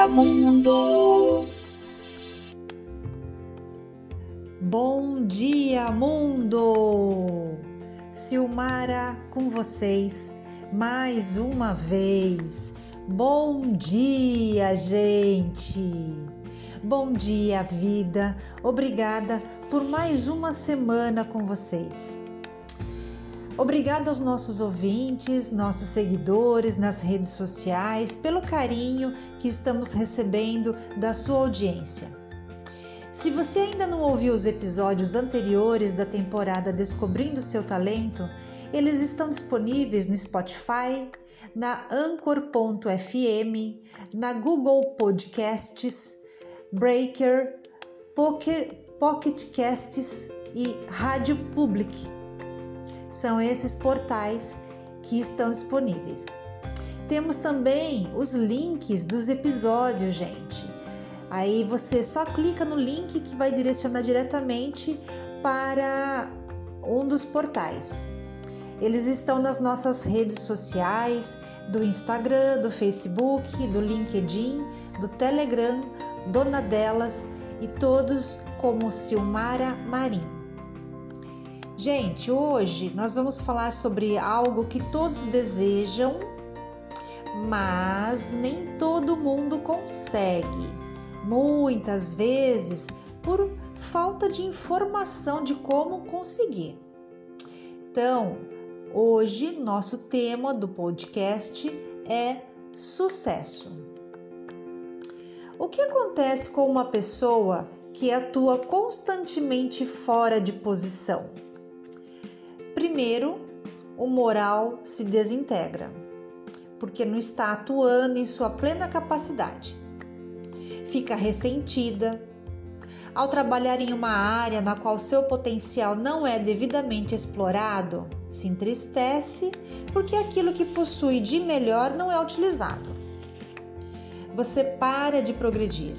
Dia, mundo! Bom dia, mundo! Silmara com vocês mais uma vez. Bom dia, gente! Bom dia, vida! Obrigada por mais uma semana com vocês. Obrigada aos nossos ouvintes, nossos seguidores nas redes sociais, pelo carinho que estamos recebendo da sua audiência. Se você ainda não ouviu os episódios anteriores da temporada Descobrindo Seu Talento, eles estão disponíveis no Spotify, na Anchor.fm, na Google Podcasts, Breaker, Pocket Casts e Rádio Public são esses portais que estão disponíveis. Temos também os links dos episódios, gente. Aí você só clica no link que vai direcionar diretamente para um dos portais. Eles estão nas nossas redes sociais, do Instagram, do Facebook, do LinkedIn, do Telegram, Dona Delas e todos como Silmara Marim. Gente, hoje nós vamos falar sobre algo que todos desejam, mas nem todo mundo consegue. Muitas vezes por falta de informação de como conseguir. Então, hoje nosso tema do podcast é sucesso. O que acontece com uma pessoa que atua constantemente fora de posição? Primeiro, o moral se desintegra, porque não está atuando em sua plena capacidade. Fica ressentida. Ao trabalhar em uma área na qual seu potencial não é devidamente explorado, se entristece porque aquilo que possui de melhor não é utilizado. Você para de progredir.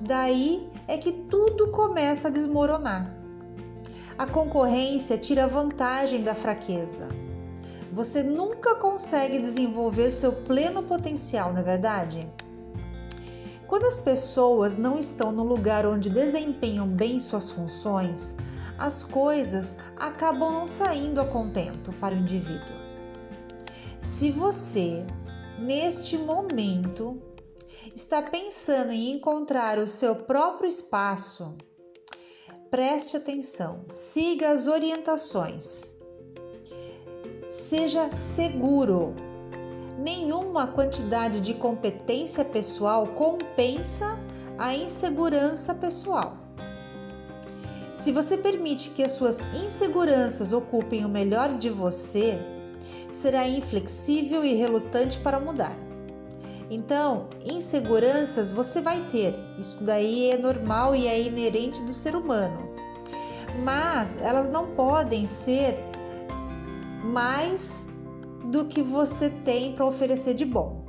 Daí é que tudo começa a desmoronar a concorrência tira vantagem da fraqueza. Você nunca consegue desenvolver seu pleno potencial, não é verdade? Quando as pessoas não estão no lugar onde desempenham bem suas funções, as coisas acabam não saindo a contento para o indivíduo. Se você, neste momento, está pensando em encontrar o seu próprio espaço, preste atenção, siga as orientações. Seja seguro. Nenhuma quantidade de competência pessoal compensa a insegurança pessoal. Se você permite que as suas inseguranças ocupem o melhor de você, será inflexível e relutante para mudar. Então, inseguranças você vai ter, isso daí é normal e é inerente do ser humano, mas elas não podem ser mais do que você tem para oferecer de bom.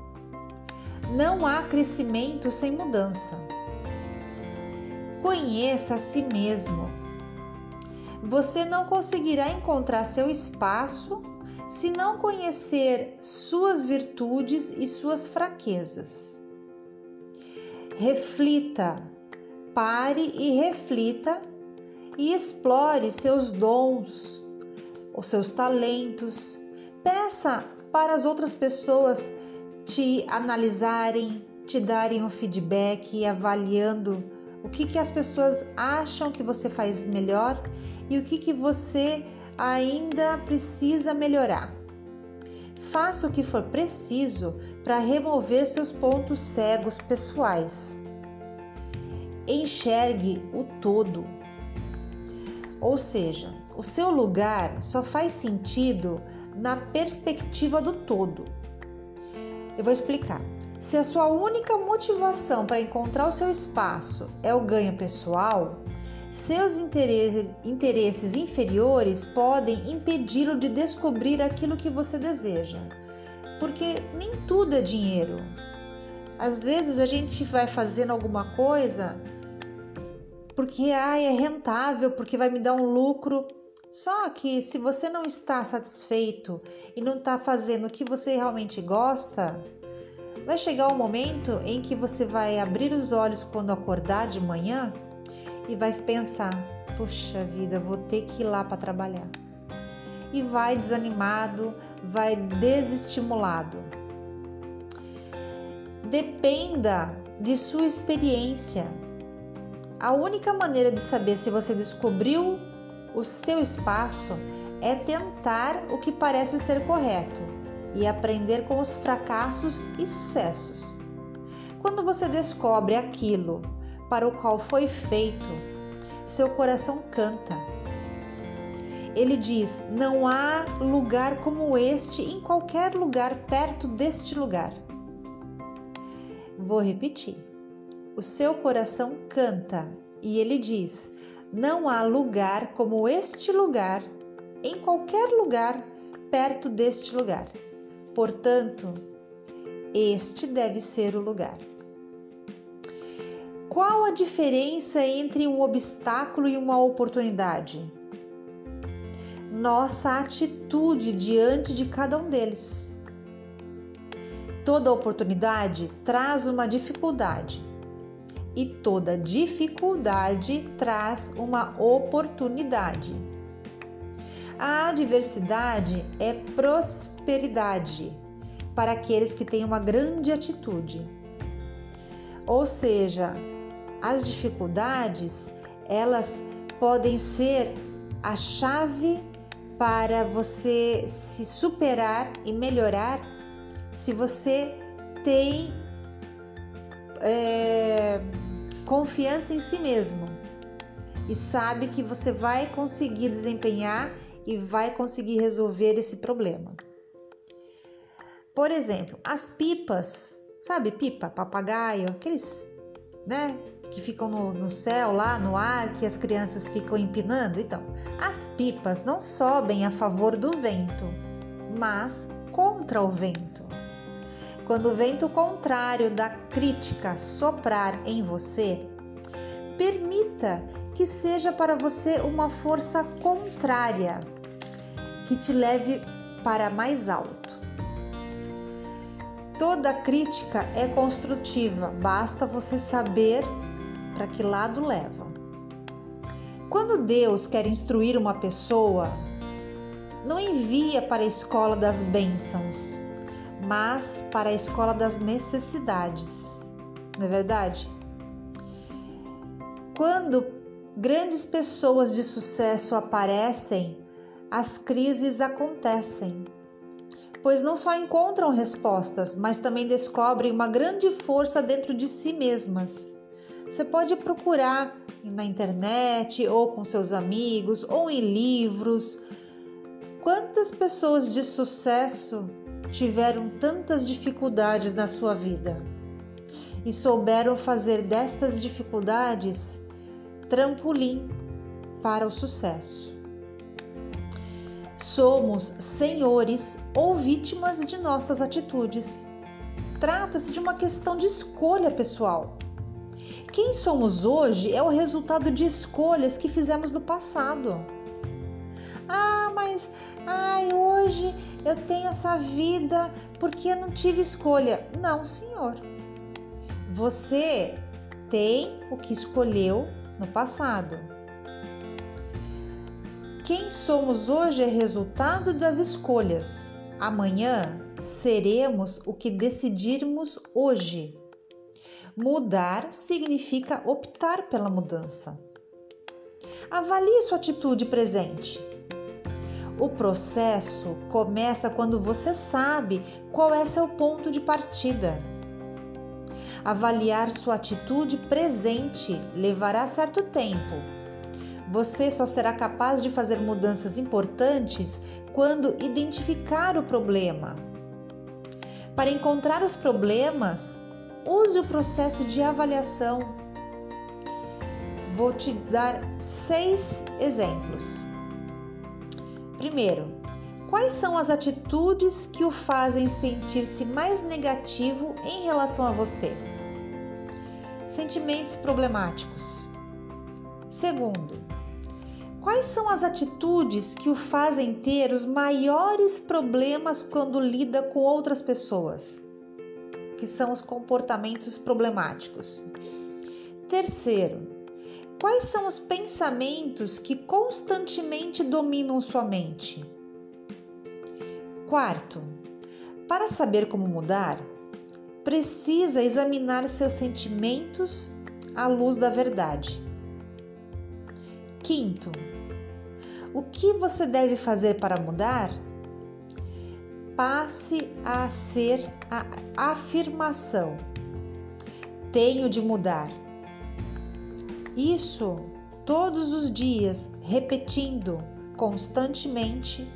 Não há crescimento sem mudança. Conheça a si mesmo. Você não conseguirá encontrar seu espaço se não conhecer suas virtudes e suas fraquezas. Reflita, pare e reflita e explore seus dons, os seus talentos. Peça para as outras pessoas te analisarem, te darem um feedback avaliando o que, que as pessoas acham que você faz melhor e o que, que você ainda precisa melhorar. Faça o que for preciso para remover seus pontos cegos pessoais. Enxergue o todo. Ou seja, o seu lugar só faz sentido na perspectiva do todo. Eu vou explicar. Se a sua única motivação para encontrar o seu espaço é o ganho pessoal, seus interesses inferiores podem impedi-lo de descobrir aquilo que você deseja, porque nem tudo é dinheiro. Às vezes a gente vai fazendo alguma coisa porque ah, é rentável, porque vai me dar um lucro. Só que se você não está satisfeito e não está fazendo o que você realmente gosta, vai chegar o um momento em que você vai abrir os olhos quando acordar de manhã e vai pensar: puxa vida, vou ter que ir lá para trabalhar. E vai desanimado, vai desestimulado. Dependa de sua experiência. A única maneira de saber se você descobriu o seu espaço é tentar o que parece ser correto e aprender com os fracassos e sucessos. Quando você descobre aquilo para o qual foi feito, seu coração canta. Ele diz: Não há lugar como este em qualquer lugar perto deste lugar. Vou repetir. O seu coração canta e ele diz: Não há lugar como este lugar em qualquer lugar perto deste lugar. Portanto, este deve ser o lugar. Qual a diferença entre um obstáculo e uma oportunidade? Nossa atitude diante de cada um deles. Toda oportunidade traz uma dificuldade e toda dificuldade traz uma oportunidade. A adversidade é prosperidade para aqueles que têm uma grande atitude. Ou seja, as dificuldades, elas podem ser a chave para você se superar e melhorar se você tem é, confiança em si mesmo e sabe que você vai conseguir desempenhar e vai conseguir resolver esse problema. Por exemplo, as pipas, sabe pipa, papagaio, aqueles, né, que ficam no, no céu lá no ar que as crianças ficam empinando. Então, as pipas não sobem a favor do vento, mas contra o vento. Quando o vento contrário da crítica soprar em você, permita que seja para você uma força contrária que te leve para mais alto. Toda crítica é construtiva, basta você saber para que lado leva. Quando Deus quer instruir uma pessoa, não envia para a escola das bênçãos, mas para a escola das necessidades. Não é verdade? Quando grandes pessoas de sucesso aparecem, as crises acontecem, pois não só encontram respostas, mas também descobrem uma grande força dentro de si mesmas. Você pode procurar na internet ou com seus amigos ou em livros. Quantas pessoas de sucesso tiveram tantas dificuldades na sua vida e souberam fazer destas dificuldades trampolim para o sucesso? Somos senhores ou vítimas de nossas atitudes. Trata-se de uma questão de escolha pessoal. Quem somos hoje é o resultado de escolhas que fizemos no passado. Ah, mas ai, hoje eu tenho essa vida porque eu não tive escolha. Não, senhor. Você tem o que escolheu no passado. Quem somos hoje é resultado das escolhas. Amanhã seremos o que decidirmos hoje. Mudar significa optar pela mudança. Avalie sua atitude presente. O processo começa quando você sabe qual é seu ponto de partida. Avaliar sua atitude presente levará certo tempo. Você só será capaz de fazer mudanças importantes quando identificar o problema. Para encontrar os problemas, use o processo de avaliação. Vou te dar seis exemplos. Primeiro, quais são as atitudes que o fazem sentir-se mais negativo em relação a você? Sentimentos problemáticos. Segundo, quais são as atitudes que o fazem ter os maiores problemas quando lida com outras pessoas? Que são os comportamentos problemáticos. Terceiro, quais são os pensamentos que constantemente dominam sua mente? Quarto, para saber como mudar, precisa examinar seus sentimentos à luz da verdade. Quinto, o que você deve fazer para mudar? Passe a ser a afirmação: tenho de mudar. Isso todos os dias, repetindo constantemente,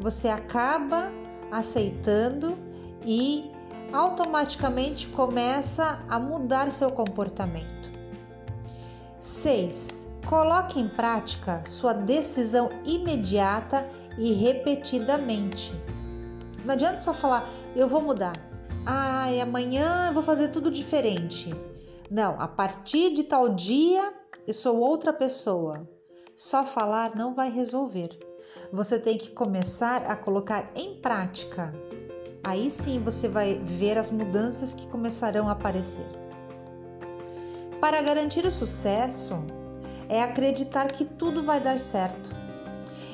você acaba aceitando e automaticamente começa a mudar seu comportamento. 6. Coloque em prática sua decisão imediata e repetidamente. Não adianta só falar, eu vou mudar. Ai, amanhã eu vou fazer tudo diferente. Não, a partir de tal dia eu sou outra pessoa. Só falar não vai resolver. Você tem que começar a colocar em prática. Aí sim você vai ver as mudanças que começarão a aparecer. Para garantir o sucesso, é acreditar que tudo vai dar certo.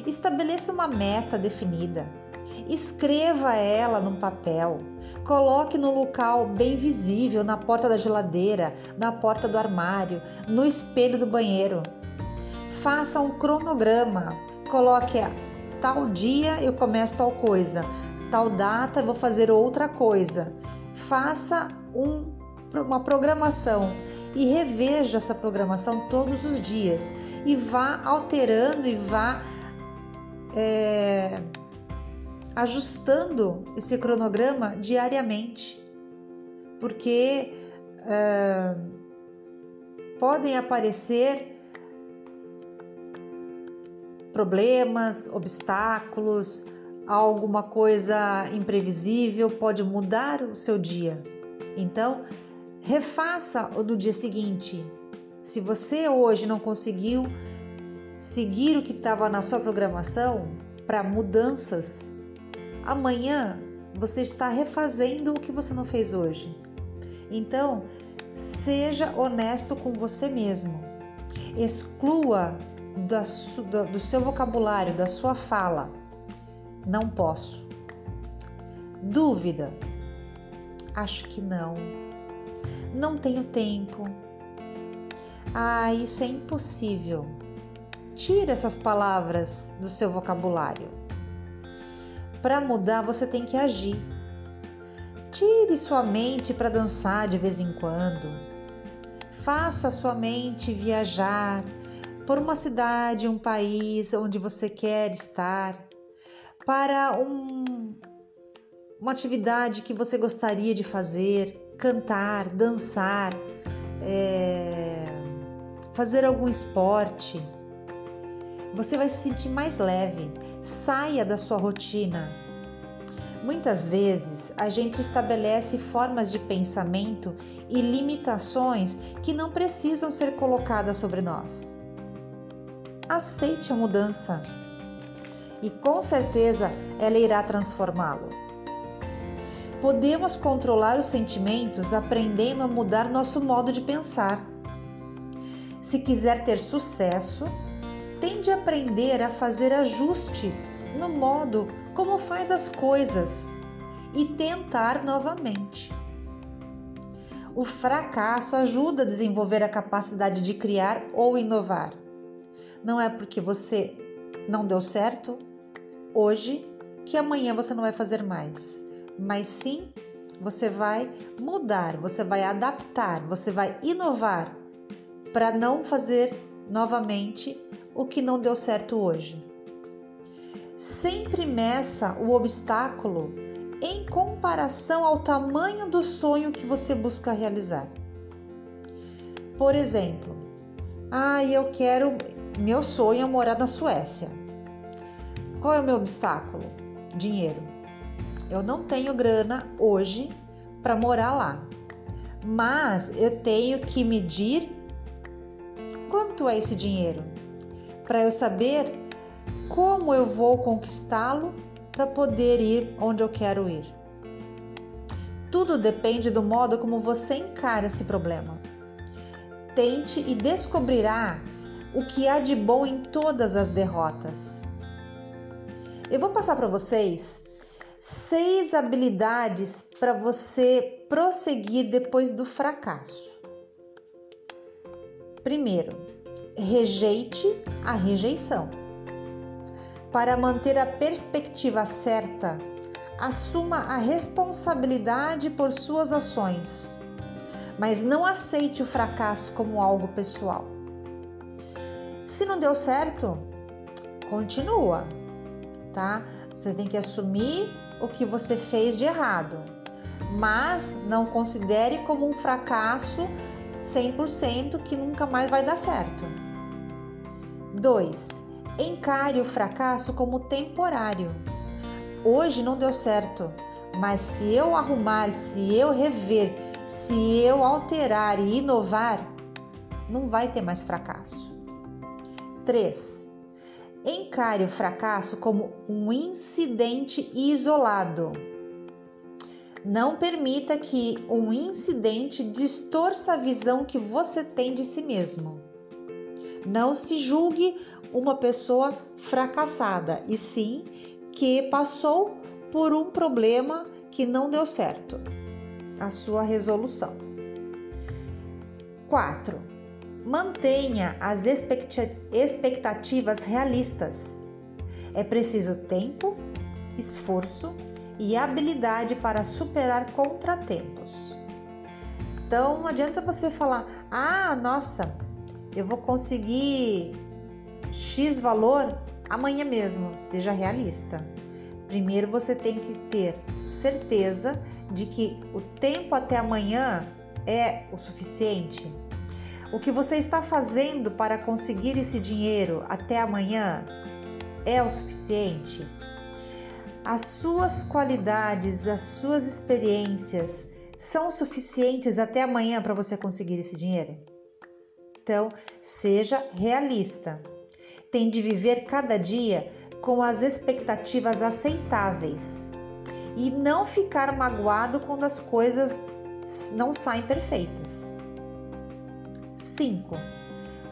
Estabeleça uma meta definida. Escreva ela num papel. Coloque no local bem visível, na porta da geladeira, na porta do armário, no espelho do banheiro. Faça um cronograma. Coloque tal dia eu começo tal coisa, tal data eu vou fazer outra coisa. Faça um, uma programação e reveja essa programação todos os dias e vá alterando e vá é, ajustando esse cronograma diariamente, porque é, podem aparecer problemas, obstáculos, alguma coisa imprevisível pode mudar o seu dia. Então, refaça o do dia seguinte. Se você hoje não conseguiu seguir o que estava na sua programação para mudanças, amanhã você está refazendo o que você não fez hoje. Então, seja honesto com você mesmo. Exclua do seu vocabulário, da sua fala, não posso. Dúvida, acho que não. Não tenho tempo. Ah, isso é impossível. Tire essas palavras do seu vocabulário. Para mudar, você tem que agir. Tire sua mente para dançar de vez em quando. Faça sua mente viajar por uma cidade, um país onde você quer estar, para um, uma atividade que você gostaria de fazer, cantar, dançar, é, fazer algum esporte. Você vai se sentir mais leve. Saia da sua rotina. Muitas vezes a gente estabelece formas de pensamento e limitações que não precisam ser colocadas sobre nós aceite a mudança e com certeza ela irá transformá-lo. Podemos controlar os sentimentos aprendendo a mudar nosso modo de pensar. Se quiser ter sucesso, tem de aprender a fazer ajustes no modo como faz as coisas e tentar novamente. O fracasso ajuda a desenvolver a capacidade de criar ou inovar. Não é porque você não deu certo hoje que amanhã você não vai fazer mais, mas sim você vai mudar, você vai adaptar, você vai inovar para não fazer novamente o que não deu certo hoje. Sempre meça o obstáculo em comparação ao tamanho do sonho que você busca realizar. Por exemplo, ah, eu quero meu sonho é morar na Suécia. Qual é o meu obstáculo? Dinheiro. Eu não tenho grana hoje para morar lá, mas eu tenho que medir quanto é esse dinheiro para eu saber como eu vou conquistá-lo para poder ir onde eu quero ir. Tudo depende do modo como você encara esse problema. Tente e descobrirá o que há de bom em todas as derrotas. Eu vou passar para vocês seis habilidades para você prosseguir depois do fracasso. Primeiro, rejeite a rejeição. Para manter a perspectiva certa, assuma a responsabilidade por suas ações, mas não aceite o fracasso como algo pessoal. Se não deu certo, continua, tá? Você tem que assumir o que você fez de errado, mas não considere como um fracasso 100% que nunca mais vai dar certo. 2. Encare o fracasso como temporário. Hoje não deu certo, mas se eu arrumar, se eu rever, se eu alterar e inovar, não vai ter mais fracasso. 3. Encare o fracasso como um incidente isolado. Não permita que um incidente distorça a visão que você tem de si mesmo. Não se julgue uma pessoa fracassada, e sim que passou por um problema que não deu certo. A sua resolução. 4. Mantenha as expectativas realistas. É preciso tempo, esforço e habilidade para superar contratempos. Então não adianta você falar: "Ah, nossa, eu vou conseguir X valor amanhã mesmo". Seja realista. Primeiro você tem que ter certeza de que o tempo até amanhã é o suficiente. O que você está fazendo para conseguir esse dinheiro até amanhã é o suficiente? As suas qualidades, as suas experiências são suficientes até amanhã para você conseguir esse dinheiro? Então, seja realista. Tem de viver cada dia com as expectativas aceitáveis e não ficar magoado quando as coisas não saem perfeitas. 5.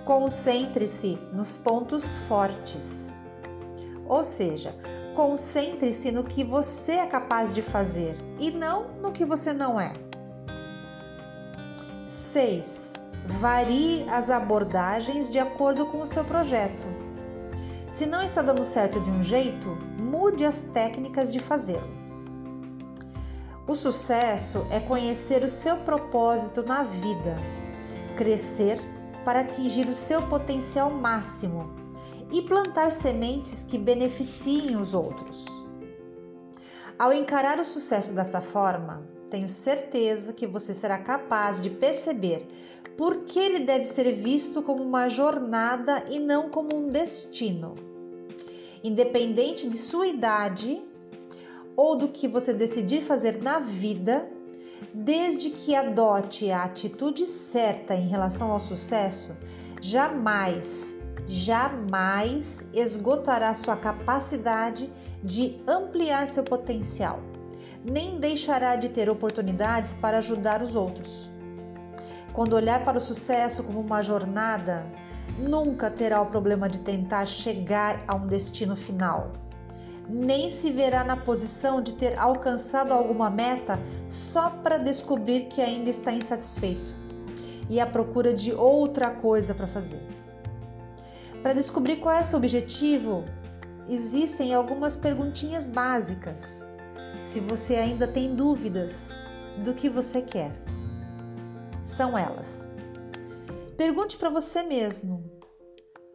Concentre-se nos pontos fortes. Ou seja, Concentre-se no que você é capaz de fazer e não no que você não é. 6. Varie as abordagens de acordo com o seu projeto. Se não está dando certo de um jeito, mude as técnicas de fazê-lo. O sucesso é conhecer o seu propósito na vida, crescer para atingir o seu potencial máximo e plantar sementes que beneficiem os outros. Ao encarar o sucesso dessa forma, tenho certeza que você será capaz de perceber por que ele deve ser visto como uma jornada e não como um destino. Independente de sua idade ou do que você decidir fazer na vida, desde que adote a atitude certa em relação ao sucesso, jamais jamais esgotará sua capacidade de ampliar seu potencial, nem deixará de ter oportunidades para ajudar os outros. Quando olhar para o sucesso como uma jornada, nunca terá o problema de tentar chegar a um destino final. Nem se verá na posição de ter alcançado alguma meta só para descobrir que ainda está insatisfeito e à procura de outra coisa para fazer. Para descobrir qual é seu objetivo, existem algumas perguntinhas básicas. Se você ainda tem dúvidas do que você quer, são elas. Pergunte para você mesmo: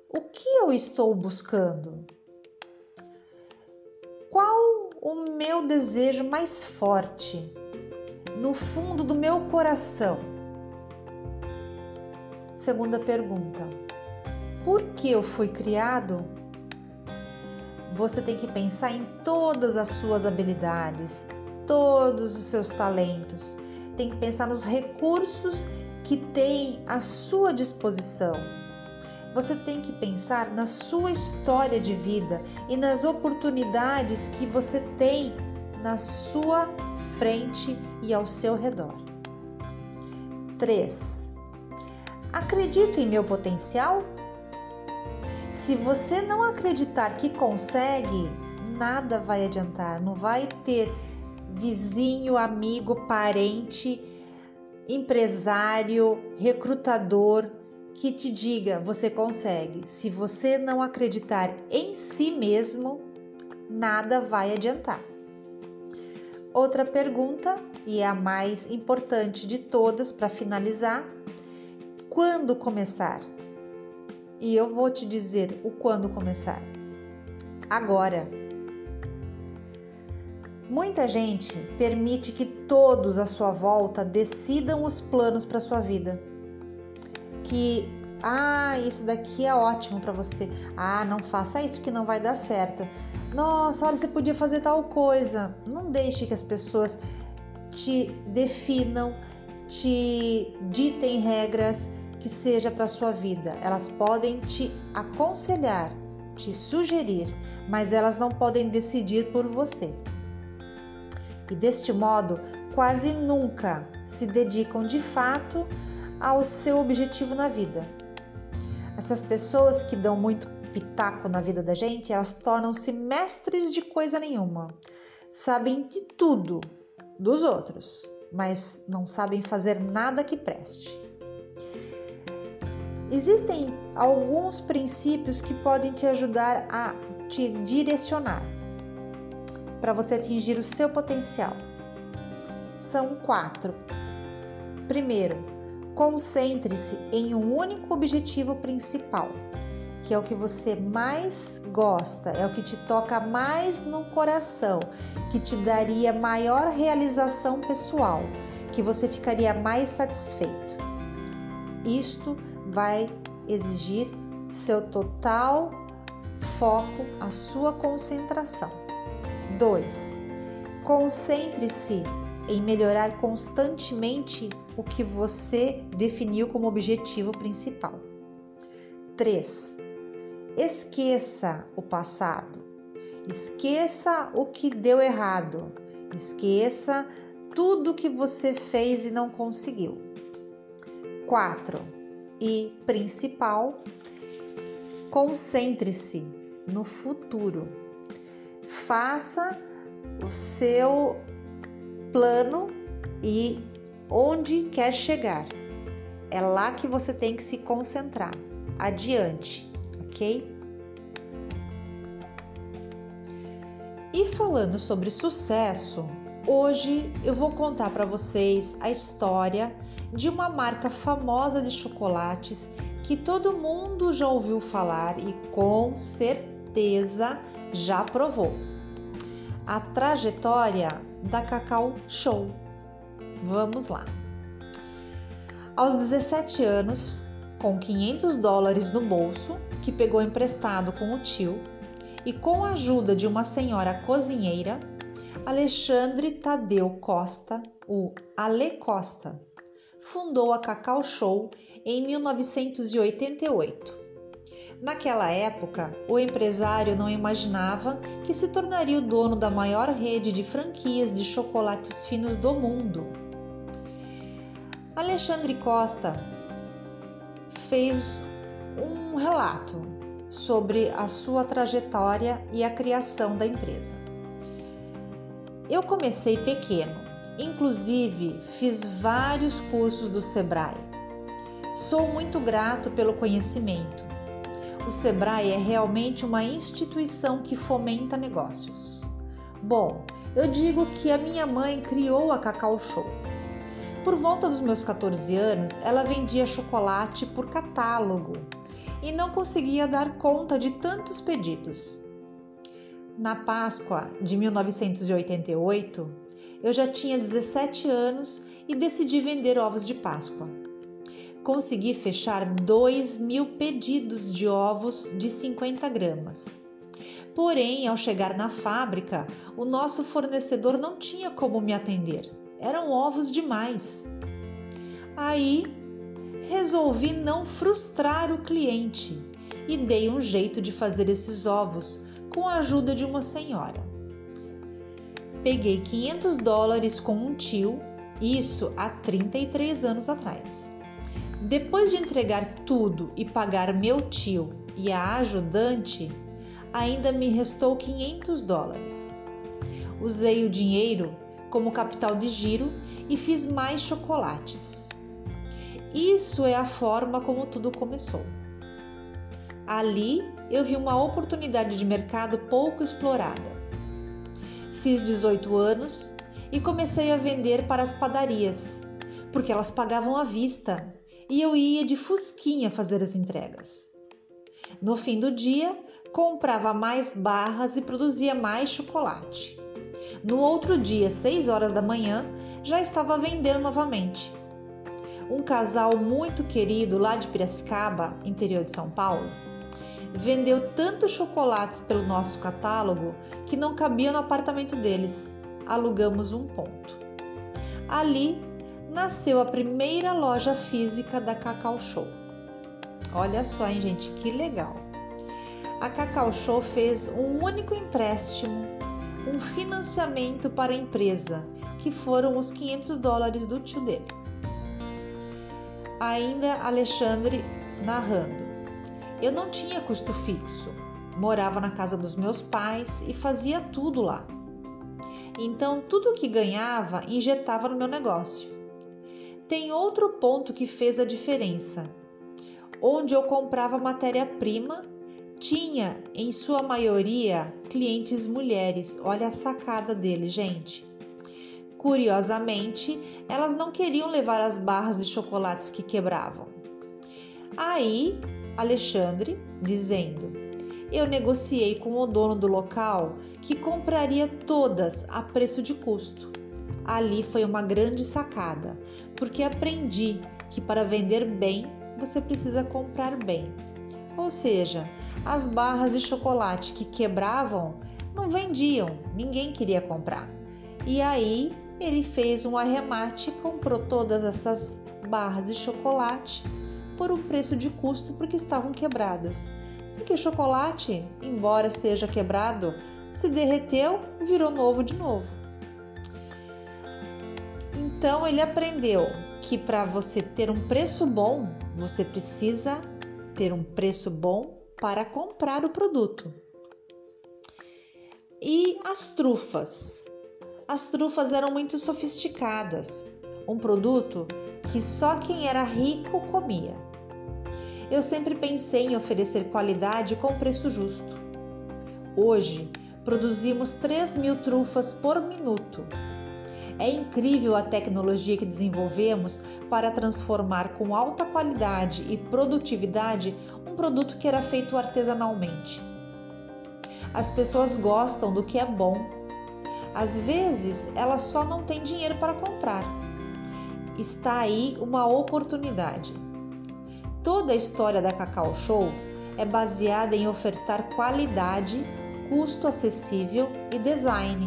o que eu estou buscando? Qual o meu desejo mais forte no fundo do meu coração? Segunda pergunta por que eu fui criado, você tem que pensar em todas as suas habilidades, todos os seus talentos, tem que pensar nos recursos que tem à sua disposição. Você tem que pensar na sua história de vida e nas oportunidades que você tem na sua frente e ao seu redor. 3. Acredito em meu potencial? Se você não acreditar que consegue, nada vai adiantar, não vai ter vizinho, amigo, parente, empresário, recrutador que te diga você consegue. Se você não acreditar em si mesmo, nada vai adiantar. Outra pergunta, e é a mais importante de todas para finalizar: quando começar? E eu vou te dizer o quando começar. Agora. Muita gente permite que todos à sua volta decidam os planos para sua vida. Que ah, isso daqui é ótimo para você. Ah, não faça isso que não vai dar certo. Nossa, olha, você podia fazer tal coisa. Não deixe que as pessoas te definam, te ditem regras que seja para sua vida. Elas podem te aconselhar, te sugerir, mas elas não podem decidir por você. E deste modo, quase nunca se dedicam de fato ao seu objetivo na vida. Essas pessoas que dão muito pitaco na vida da gente, elas tornam-se mestres de coisa nenhuma. Sabem de tudo dos outros, mas não sabem fazer nada que preste. Existem alguns princípios que podem te ajudar a te direcionar para você atingir o seu potencial. São quatro. Primeiro, Concentre-se em um único objetivo principal, que é o que você mais gosta, é o que te toca mais no coração, que te daria maior realização pessoal, que você ficaria mais satisfeito. Isto vai exigir seu total foco, a sua concentração. 2. Concentre-se em melhorar constantemente o que você definiu como objetivo principal. 3. Esqueça o passado. Esqueça o que deu errado. Esqueça tudo que você fez e não conseguiu. 4. E principal, concentre-se no futuro. Faça o seu plano e onde quer chegar. É lá que você tem que se concentrar. Adiante, ok? E falando sobre sucesso, hoje eu vou contar para vocês a história de uma marca famosa de chocolates que todo mundo já ouviu falar e com certeza já provou. A trajetória da Cacau Show. Vamos lá. Aos 17 anos, com 500 dólares no bolso, que pegou emprestado com o tio, e com a ajuda de uma senhora cozinheira, Alexandre Tadeu Costa, o Ale Costa, fundou a Cacau Show em 1988 Naquela época, o empresário não imaginava que se tornaria o dono da maior rede de franquias de chocolates finos do mundo. Alexandre Costa fez um relato sobre a sua trajetória e a criação da empresa. Eu comecei pequeno, inclusive fiz vários cursos do Sebrae. Sou muito grato pelo conhecimento o Sebrae é realmente uma instituição que fomenta negócios. Bom, eu digo que a minha mãe criou a Cacau Show. Por volta dos meus 14 anos, ela vendia chocolate por catálogo e não conseguia dar conta de tantos pedidos. Na Páscoa de 1988, eu já tinha 17 anos e decidi vender ovos de Páscoa consegui fechar 2 mil pedidos de ovos de 50 gramas. Porém, ao chegar na fábrica, o nosso fornecedor não tinha como me atender. Eram ovos demais. Aí resolvi não frustrar o cliente e dei um jeito de fazer esses ovos com a ajuda de uma senhora. Peguei 500 dólares com um tio, isso há 33 anos atrás. Depois de entregar tudo e pagar meu tio e a ajudante, ainda me restou 500 dólares. Usei o dinheiro como capital de giro e fiz mais chocolates. Isso é a forma como tudo começou. Ali eu vi uma oportunidade de mercado pouco explorada. Fiz 18 anos e comecei a vender para as padarias, porque elas pagavam à vista e eu ia de fusquinha fazer as entregas. No fim do dia, comprava mais barras e produzia mais chocolate. No outro dia, 6 horas da manhã, já estava vendendo novamente. Um casal muito querido lá de Piracicaba, interior de São Paulo, vendeu tantos chocolates pelo nosso catálogo que não cabia no apartamento deles. Alugamos um ponto. Ali nasceu a primeira loja física da Cacau Show. Olha só, hein, gente, que legal. A Cacau Show fez um único empréstimo, um financiamento para a empresa, que foram os 500 dólares do tio dele. Ainda Alexandre narrando. Eu não tinha custo fixo. Morava na casa dos meus pais e fazia tudo lá. Então, tudo que ganhava injetava no meu negócio. Tem outro ponto que fez a diferença. Onde eu comprava matéria-prima, tinha em sua maioria clientes mulheres. Olha a sacada dele, gente. Curiosamente, elas não queriam levar as barras de chocolates que quebravam. Aí Alexandre, dizendo: Eu negociei com o dono do local que compraria todas a preço de custo. Ali foi uma grande sacada, porque aprendi que para vender bem você precisa comprar bem. Ou seja, as barras de chocolate que quebravam não vendiam, ninguém queria comprar. E aí ele fez um arremate e comprou todas essas barras de chocolate por um preço de custo porque estavam quebradas. Porque o chocolate, embora seja quebrado, se derreteu virou novo de novo. Então ele aprendeu que para você ter um preço bom, você precisa ter um preço bom para comprar o produto. E as trufas? As trufas eram muito sofisticadas, um produto que só quem era rico comia. Eu sempre pensei em oferecer qualidade com preço justo. Hoje, produzimos 3 mil trufas por minuto. É incrível a tecnologia que desenvolvemos para transformar com alta qualidade e produtividade um produto que era feito artesanalmente. As pessoas gostam do que é bom. Às vezes, elas só não têm dinheiro para comprar. Está aí uma oportunidade. Toda a história da Cacau Show é baseada em ofertar qualidade, custo acessível e design.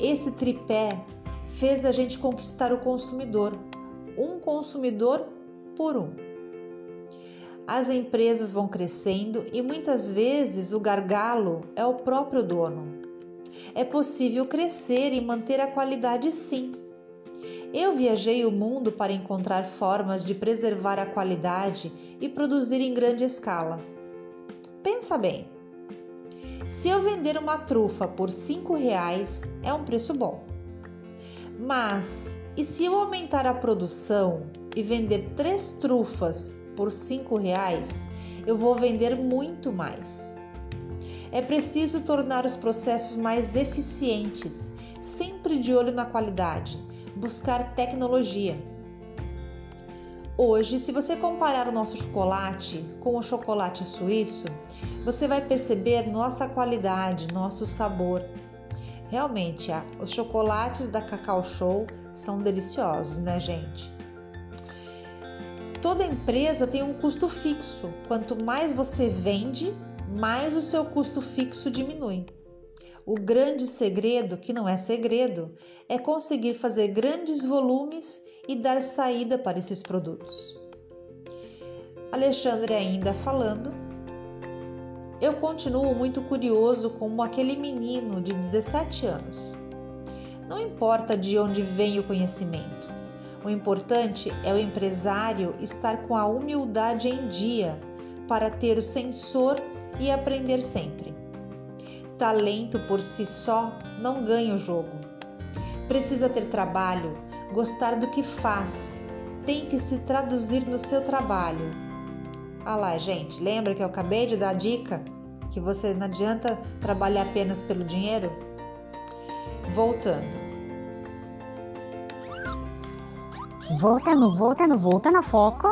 Esse tripé fez a gente conquistar o consumidor, um consumidor por um. As empresas vão crescendo e muitas vezes o gargalo é o próprio dono. É possível crescer e manter a qualidade sim, eu viajei o mundo para encontrar formas de preservar a qualidade e produzir em grande escala. Pensa bem. Se eu vender uma trufa por cinco reais, é um preço bom. Mas e se eu aumentar a produção e vender três trufas por cinco reais, eu vou vender muito mais. É preciso tornar os processos mais eficientes, sempre de olho na qualidade buscar tecnologia. Hoje, se você comparar o nosso chocolate com o chocolate suíço, você vai perceber nossa qualidade, nosso sabor. Realmente, os chocolates da Cacau Show são deliciosos, né, gente? Toda empresa tem um custo fixo. Quanto mais você vende, mais o seu custo fixo diminui. O grande segredo, que não é segredo, é conseguir fazer grandes volumes e dar saída para esses produtos. Alexandre ainda falando, eu continuo muito curioso como aquele menino de 17 anos. Não importa de onde vem o conhecimento. O importante é o empresário estar com a humildade em dia para ter o sensor e aprender sempre. Talento por si só não ganha o jogo. Precisa ter trabalho, gostar do que faz, tem que se traduzir no seu trabalho. Ah lá, gente, lembra que eu acabei de dar a dica que você não adianta trabalhar apenas pelo dinheiro? Voltando. Voltando, voltando, voltando foco.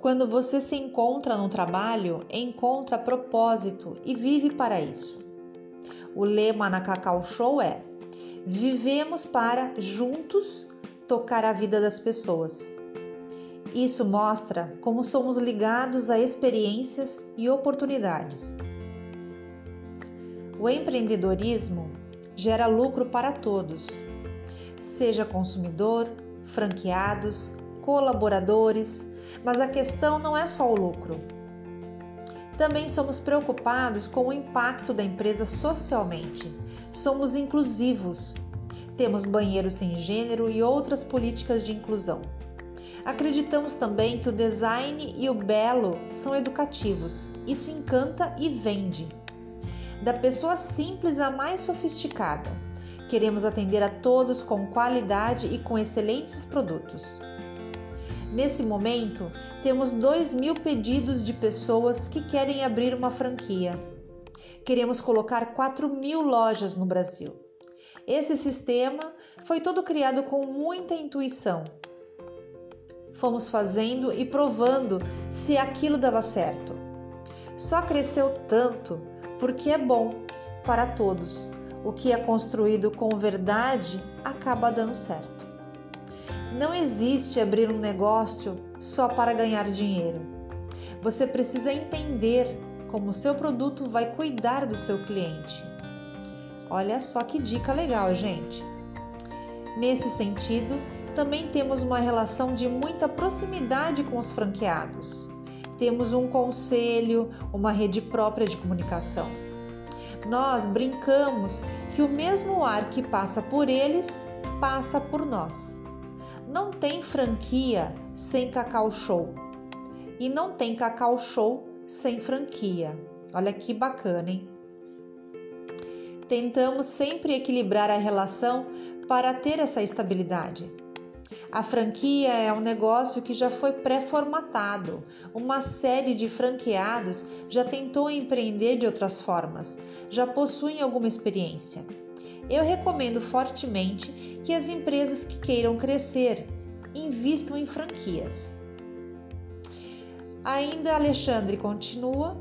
Quando você se encontra no trabalho, encontra propósito e vive para isso. O lema na Cacau Show é: Vivemos para juntos tocar a vida das pessoas. Isso mostra como somos ligados a experiências e oportunidades. O empreendedorismo gera lucro para todos, seja consumidor, franqueados, colaboradores, mas a questão não é só o lucro. Também somos preocupados com o impacto da empresa socialmente. Somos inclusivos. Temos banheiro sem gênero e outras políticas de inclusão. Acreditamos também que o design e o belo são educativos. Isso encanta e vende. Da pessoa simples à mais sofisticada, queremos atender a todos com qualidade e com excelentes produtos. Nesse momento, temos 2 mil pedidos de pessoas que querem abrir uma franquia. Queremos colocar 4 mil lojas no Brasil. Esse sistema foi todo criado com muita intuição. Fomos fazendo e provando se aquilo dava certo. Só cresceu tanto porque é bom para todos. O que é construído com verdade acaba dando certo. Não existe abrir um negócio só para ganhar dinheiro. Você precisa entender como o seu produto vai cuidar do seu cliente. Olha só que dica legal, gente. Nesse sentido, também temos uma relação de muita proximidade com os franqueados. Temos um conselho, uma rede própria de comunicação. Nós brincamos que o mesmo ar que passa por eles passa por nós. Não tem franquia sem Cacau Show. E não tem Cacau Show sem franquia. Olha que bacana, hein? Tentamos sempre equilibrar a relação para ter essa estabilidade. A franquia é um negócio que já foi pré-formatado. Uma série de franqueados já tentou empreender de outras formas, já possuem alguma experiência. Eu recomendo fortemente que as empresas que queiram crescer invistam em franquias. Ainda Alexandre continua.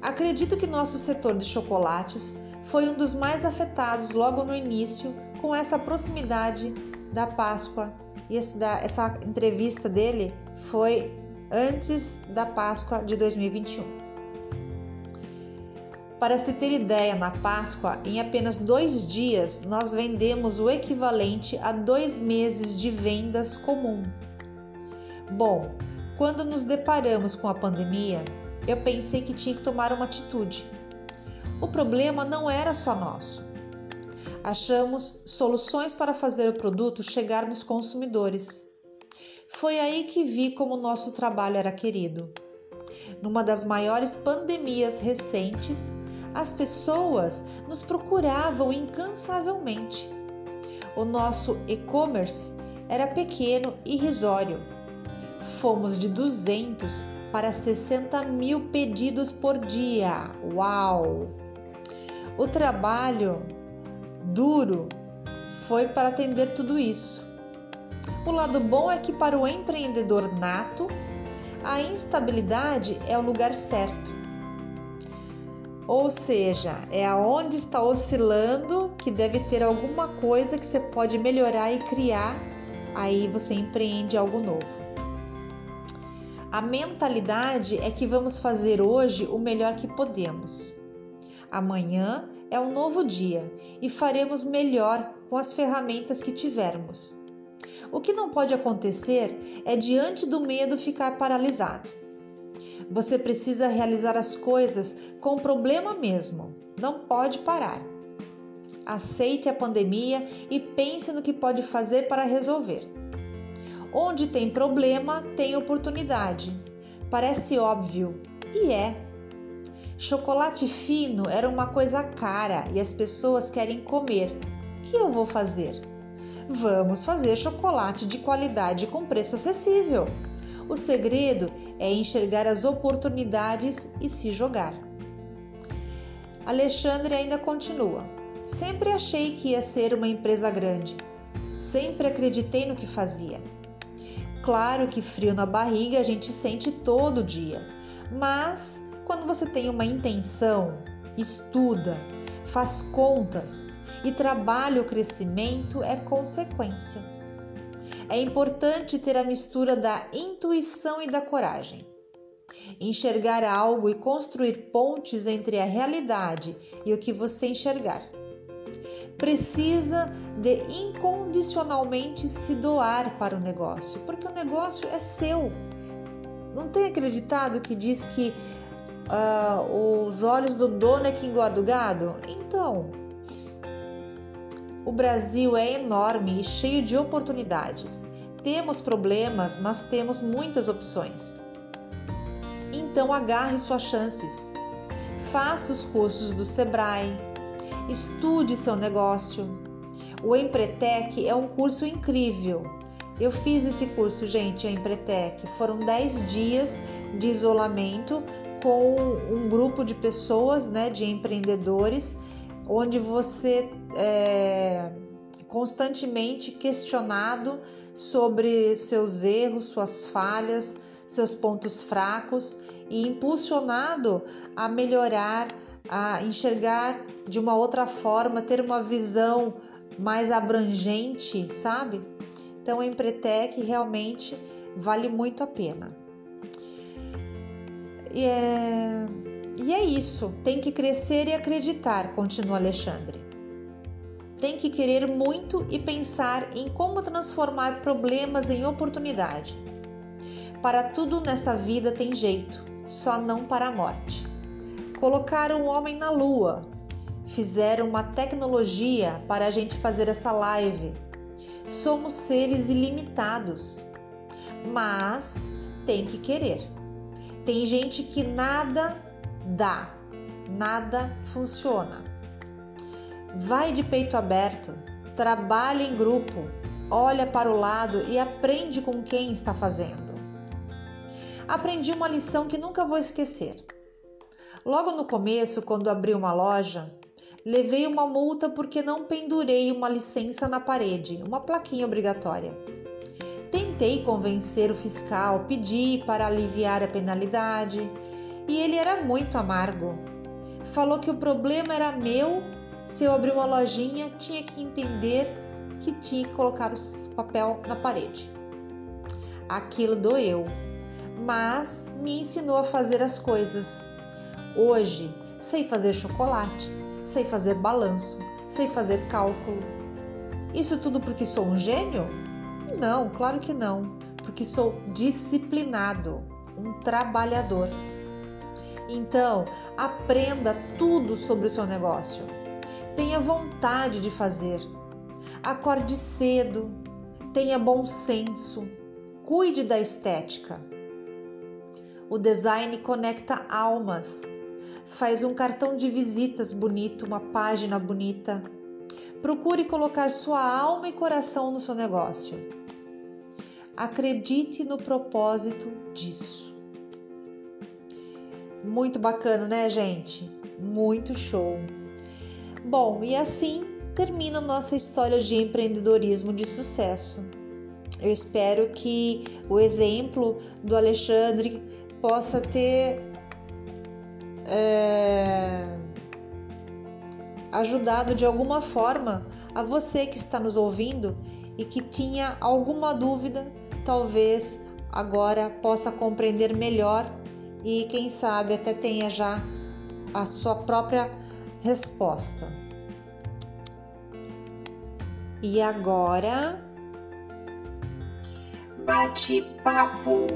Acredito que nosso setor de chocolates foi um dos mais afetados logo no início com essa proximidade da Páscoa. E essa entrevista dele foi antes da Páscoa de 2021. Para se ter ideia, na Páscoa, em apenas dois dias, nós vendemos o equivalente a dois meses de vendas comum. Bom, quando nos deparamos com a pandemia, eu pensei que tinha que tomar uma atitude. O problema não era só nosso. Achamos soluções para fazer o produto chegar nos consumidores. Foi aí que vi como nosso trabalho era querido. Numa das maiores pandemias recentes, as pessoas nos procuravam incansavelmente. O nosso e-commerce era pequeno e irrisório. Fomos de 200 para 60 mil pedidos por dia. Uau! O trabalho duro foi para atender tudo isso. O lado bom é que para o empreendedor nato, a instabilidade é o lugar certo. Ou seja, é aonde está oscilando que deve ter alguma coisa que você pode melhorar e criar, aí você empreende algo novo. A mentalidade é que vamos fazer hoje o melhor que podemos. Amanhã é um novo dia e faremos melhor com as ferramentas que tivermos. O que não pode acontecer é diante do medo ficar paralisado. Você precisa realizar as coisas com problema mesmo. Não pode parar. Aceite a pandemia e pense no que pode fazer para resolver. Onde tem problema, tem oportunidade. Parece óbvio, e é. Chocolate fino era uma coisa cara e as pessoas querem comer. O que eu vou fazer? Vamos fazer chocolate de qualidade com preço acessível. O segredo é enxergar as oportunidades e se jogar. Alexandre ainda continua. Sempre achei que ia ser uma empresa grande. Sempre acreditei no que fazia. Claro que frio na barriga a gente sente todo dia, mas quando você tem uma intenção, estuda, faz contas e trabalha o crescimento, é consequência. É importante ter a mistura da intuição e da coragem. Enxergar algo e construir pontes entre a realidade e o que você enxergar precisa de incondicionalmente se doar para o negócio, porque o negócio é seu. Não tem acreditado que diz que uh, os olhos do dono é que engorda o gado? Então, o Brasil é enorme e cheio de oportunidades. Temos problemas, mas temos muitas opções. Então agarre suas chances. Faça os cursos do Sebrae, Estude seu negócio. O Empretec é um curso incrível. Eu fiz esse curso, gente, a Empretec. Foram 10 dias de isolamento com um grupo de pessoas, né, de empreendedores, onde você é constantemente questionado sobre seus erros, suas falhas, seus pontos fracos e impulsionado a melhorar a enxergar de uma outra forma, ter uma visão mais abrangente, sabe? Então, a Empretec realmente vale muito a pena. E é, e é isso, tem que crescer e acreditar, continua Alexandre. Tem que querer muito e pensar em como transformar problemas em oportunidade. Para tudo nessa vida tem jeito, só não para a morte colocaram o homem na lua, fizeram uma tecnologia para a gente fazer essa live. Somos seres ilimitados, mas tem que querer. Tem gente que nada dá, nada funciona. Vai de peito aberto, trabalha em grupo, olha para o lado e aprende com quem está fazendo. Aprendi uma lição que nunca vou esquecer. Logo no começo, quando abri uma loja, levei uma multa porque não pendurei uma licença na parede, uma plaquinha obrigatória. Tentei convencer o fiscal, pedi para aliviar a penalidade e ele era muito amargo. Falou que o problema era meu, se eu abrir uma lojinha, tinha que entender que tinha que colocar o papel na parede. Aquilo doeu, mas me ensinou a fazer as coisas Hoje sei fazer chocolate, sei fazer balanço, sei fazer cálculo. Isso tudo porque sou um gênio? Não, claro que não, porque sou disciplinado, um trabalhador. Então, aprenda tudo sobre o seu negócio. Tenha vontade de fazer. Acorde cedo, tenha bom senso, cuide da estética. O design conecta almas faz um cartão de visitas bonito, uma página bonita. Procure colocar sua alma e coração no seu negócio. Acredite no propósito disso. Muito bacana, né, gente? Muito show. Bom, e assim termina nossa história de empreendedorismo de sucesso. Eu espero que o exemplo do Alexandre possa ter é, ajudado de alguma forma a você que está nos ouvindo e que tinha alguma dúvida, talvez agora possa compreender melhor e quem sabe até tenha já a sua própria resposta. E agora bate-papo.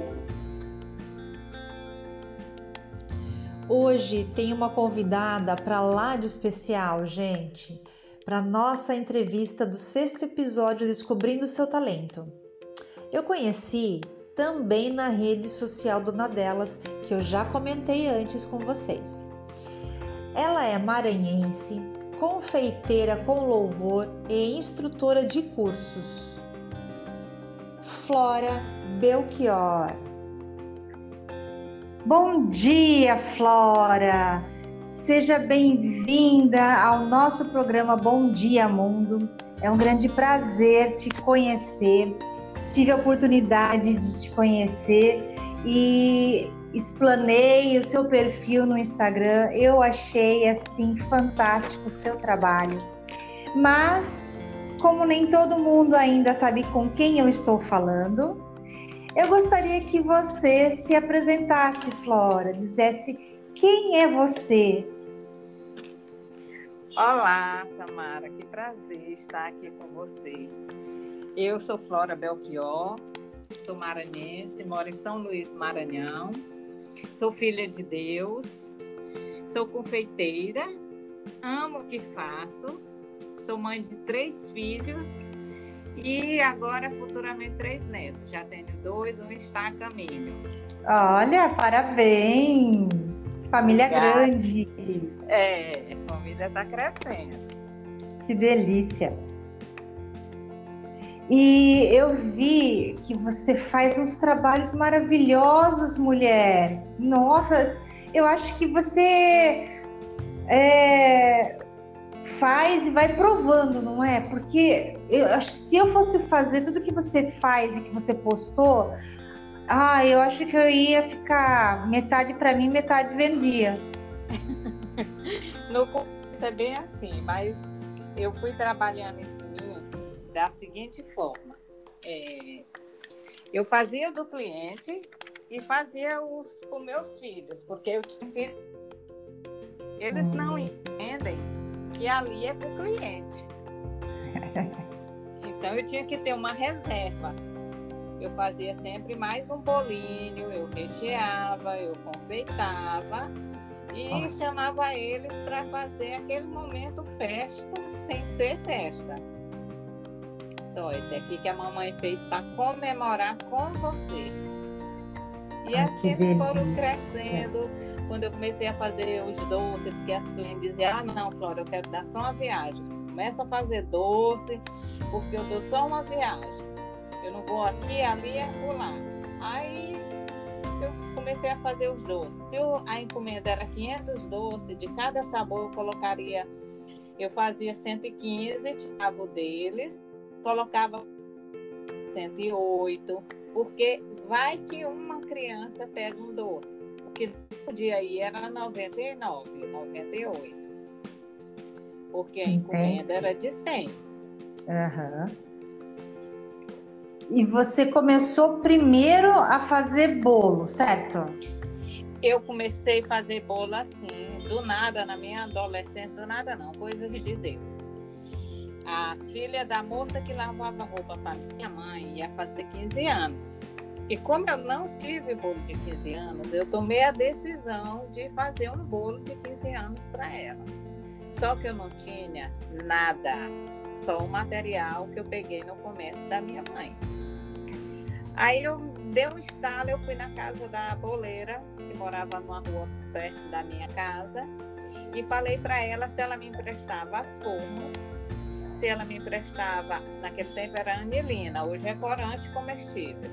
Hoje tem uma convidada para lá de especial, gente, para nossa entrevista do sexto episódio Descobrindo Seu Talento. Eu conheci também na rede social Dona Delas, que eu já comentei antes com vocês. Ela é maranhense, confeiteira com louvor e instrutora de cursos. Flora Belchior. Bom dia, Flora! Seja bem-vinda ao nosso programa Bom Dia Mundo. É um grande prazer te conhecer. Tive a oportunidade de te conhecer e explanei o seu perfil no Instagram. Eu achei assim fantástico o seu trabalho. Mas como nem todo mundo ainda sabe com quem eu estou falando, eu gostaria que você se apresentasse, Flora, dissesse quem é você. Olá, Samara, que prazer estar aqui com você. Eu sou Flora Belchior, sou maranhense, moro em São Luís, Maranhão. Sou filha de Deus, sou confeiteira, amo o que faço, sou mãe de três filhos e agora, futuramente, três netos. Já tenho dois, um está a caminho. Olha, parabéns! Família Obrigada. grande. É, a família está crescendo. Que delícia! E eu vi que você faz uns trabalhos maravilhosos, mulher. Nossa, eu acho que você é, faz e vai provando, não é? Porque eu acho que se eu fosse fazer tudo que você faz e que você postou, ah, eu acho que eu ia ficar metade para mim, metade vendia. no começo é bem assim, mas eu fui trabalhando da seguinte forma. É, eu fazia do cliente e fazia os, os meus filhos, porque eu tinha filhos. Eles não hum. entendem que ali é para o cliente. Então eu tinha que ter uma reserva. Eu fazia sempre mais um bolinho, eu recheava, eu confeitava e Nossa. chamava eles para fazer aquele momento festa sem ser festa. Só esse aqui que a mamãe fez para comemorar com vocês. E Ai, assim eles foram crescendo quando eu comecei a fazer os doces, porque as clientes diziam, ah não, Flora, eu quero dar só uma viagem. Começa a fazer doce, porque eu dou só uma viagem. Eu não vou aqui, ali lá. Aí eu comecei a fazer os doces. Se a encomenda era 500 doces, de cada sabor eu colocaria, eu fazia 115, tirava deles, colocava 108, porque vai que uma criança pega um doce que no dia aí era 99, 98. Porque a encomenda era de 100. Uhum. E você começou primeiro a fazer bolo, certo? Eu comecei a fazer bolo assim, do nada, na minha adolescência, do nada não, coisas de Deus. A filha da moça que lavava roupa para minha mãe ia fazer 15 anos. E como eu não tive bolo de 15 anos, eu tomei a decisão de fazer um bolo de 15 anos para ela. Só que eu não tinha nada, só o material que eu peguei no comércio da minha mãe. Aí eu dei um estalo, eu fui na casa da boleira, que morava numa rua perto da minha casa, e falei para ela se ela me emprestava as formas, se ela me emprestava, naquele tempo era anilina, hoje é corante comestível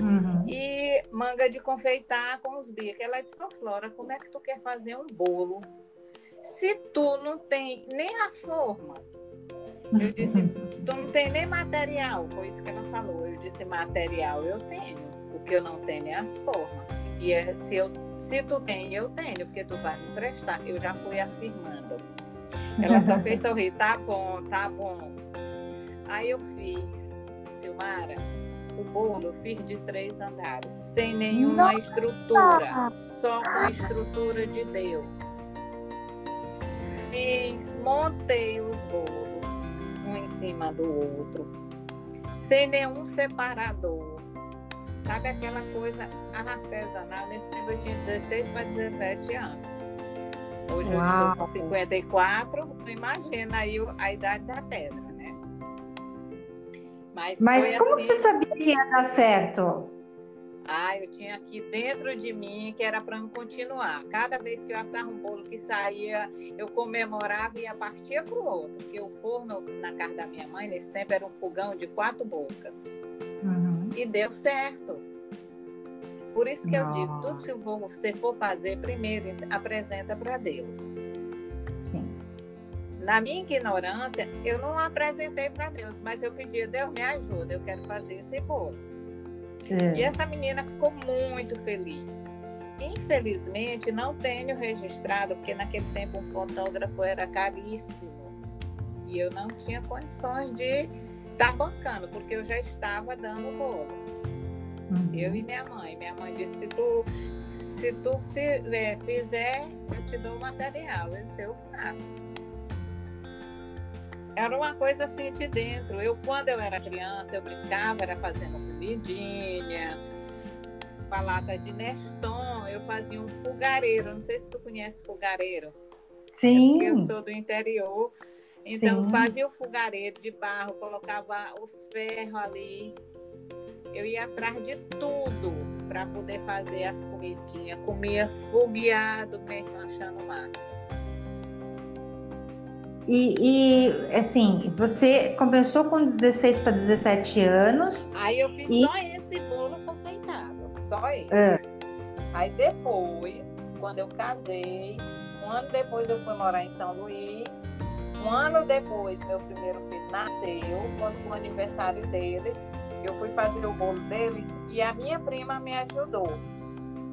Uhum. E manga de confeitar com os bicos. Ela disse, oh, Flora, como é que tu quer fazer um bolo se tu não tem nem a forma? Eu disse, tu não tem nem material. Foi isso que ela falou. Eu disse, material eu tenho. O que eu não tenho é as formas. E é, se, eu, se tu tem, eu tenho, porque tu vai me emprestar. Eu já fui afirmando. Ela só fez sorrir, tá bom, tá bom. Aí eu fiz, Silmara, o bolo eu fiz de três andares, sem nenhuma Nossa. estrutura, só com estrutura de Deus. Fiz, montei os bolos, um em cima do outro, sem nenhum separador, Sabe aquela coisa artesanal? Nesse tempo eu tinha 16 para 17 anos. Hoje Uau. eu estou com 54, imagina aí a idade da pedra, né? Mas, Mas como assim... você sabia que ia dar certo? Ah, eu tinha aqui dentro de mim que era para continuar. Cada vez que eu assava um bolo que saía, eu comemorava e ia partir para o outro. Porque o forno na casa da minha mãe, nesse tempo, era um fogão de quatro bocas. Uhum. E deu certo. Por isso que Nossa. eu digo, tudo que você for fazer, primeiro apresenta para Deus. Sim. Na minha ignorância, eu não apresentei para Deus, mas eu pedi, Deus me ajuda, eu quero fazer esse bolo. É. E essa menina ficou muito feliz. Infelizmente, não tenho registrado, porque naquele tempo um fotógrafo era caríssimo. E eu não tinha condições de estar tá bancando, porque eu já estava dando o bolo. Uhum. Eu e minha mãe. Minha mãe disse: se tu, se tu se, é, fizer, eu te dou o material. Esse eu faço era uma coisa assim de dentro. Eu, quando eu era criança, eu brincava, era fazendo comidinha, palata de Neston, eu fazia um fogareiro. Não sei se tu conhece fogareiro. Sim. É eu sou do interior. Então, Sim. fazia o fogareiro de barro, colocava os ferros ali. Eu ia atrás de tudo para poder fazer as comidinhas. Comia fogueado, mesmo achando massa. E, e, assim, você começou com 16 para 17 anos. Aí eu fiz e... só esse bolo confeitado, só esse. É. Aí depois, quando eu casei, um ano depois eu fui morar em São Luís. Um ano depois, meu primeiro filho nasceu, quando foi o aniversário dele. Eu fui fazer o bolo dele e a minha prima me ajudou,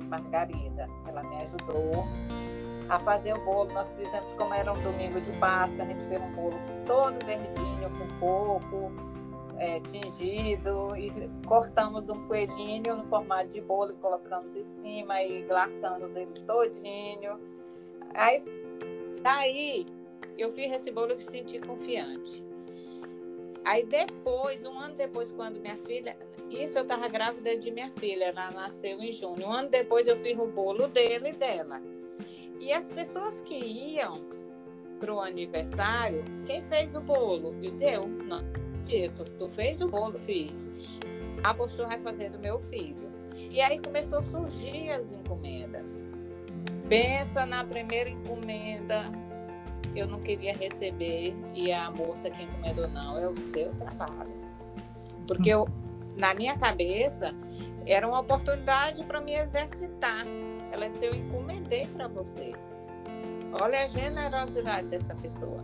Margarida. Ela me ajudou a fazer o bolo. Nós fizemos como era um domingo de Páscoa, a gente fez um bolo todo verdinho, com coco, é, tingido, e cortamos um coelhinho no formato de bolo e colocamos em cima e glaçamos ele todinho. Aí, daí, eu fiz esse bolo e me senti confiante. Aí depois, um ano depois, quando minha filha. Isso eu estava grávida de minha filha, ela nasceu em junho. Um ano depois eu fiz o bolo dele e dela. E as pessoas que iam para o aniversário, quem fez o bolo? E deu, não. Dito, tu fez o bolo, fiz. A postura vai fazer do meu filho. E aí começou a surgir as encomendas. Pensa na primeira encomenda, eu não queria receber e a moça que encomendou não, é o seu trabalho. Porque eu, na minha cabeça era uma oportunidade para me exercitar. Ela disse: Eu encomendei para você. Olha a generosidade dessa pessoa.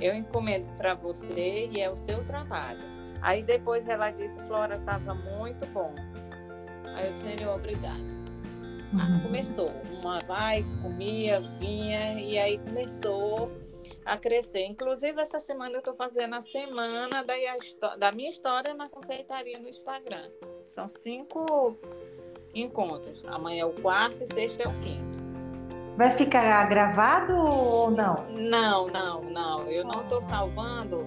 Eu encomendo para você e é o seu trabalho. Aí depois ela disse: Flora, estava muito bom. Aí eu disse: Senhor, obrigado. Uhum. começou. Uma vai, comia, vinha, e aí começou a crescer. Inclusive, essa semana eu estou fazendo a semana da, da minha história na confeitaria no Instagram. São cinco encontros. Amanhã é o quarto e sexta é o quinto. Vai ficar gravado ou não? Não, não, não. Eu não estou salvando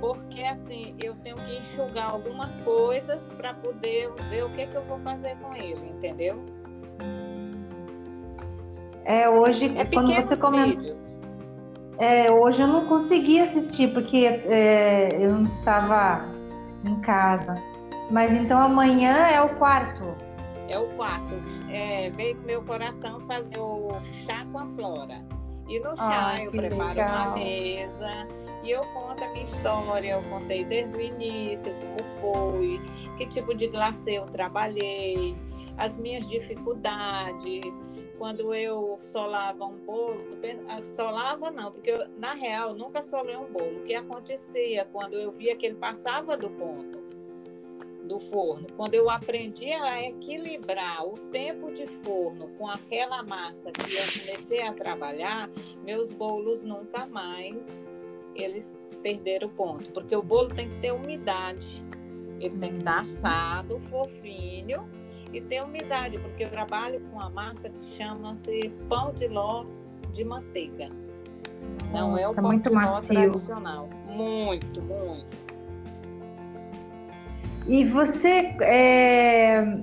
porque assim eu tenho que enxugar algumas coisas para poder ver o que, que eu vou fazer com ele, entendeu? É hoje é quando você comentou. É, hoje eu não consegui assistir porque é, eu não estava em casa. Mas então amanhã é o quarto. É o quarto. É, veio meu coração fazer o chá com a flora. E no chá ah, eu preparo legal. uma mesa e eu conto a minha história. Eu contei desde o início como foi, que tipo de glacê eu trabalhei, as minhas dificuldades. Quando eu solava um bolo, ah, solava não, porque eu, na real nunca solei um bolo. O que acontecia quando eu via que ele passava do ponto? do forno, quando eu aprendi a equilibrar o tempo de forno com aquela massa que eu comecei a trabalhar, meus bolos nunca mais eles perderam o ponto, porque o bolo tem que ter umidade, ele tem que estar assado, fofinho e ter umidade, porque eu trabalho com uma massa que chama-se pão de ló de manteiga. Nossa, Não é o pão muito de ló macio. tradicional. Muito, muito. E você é,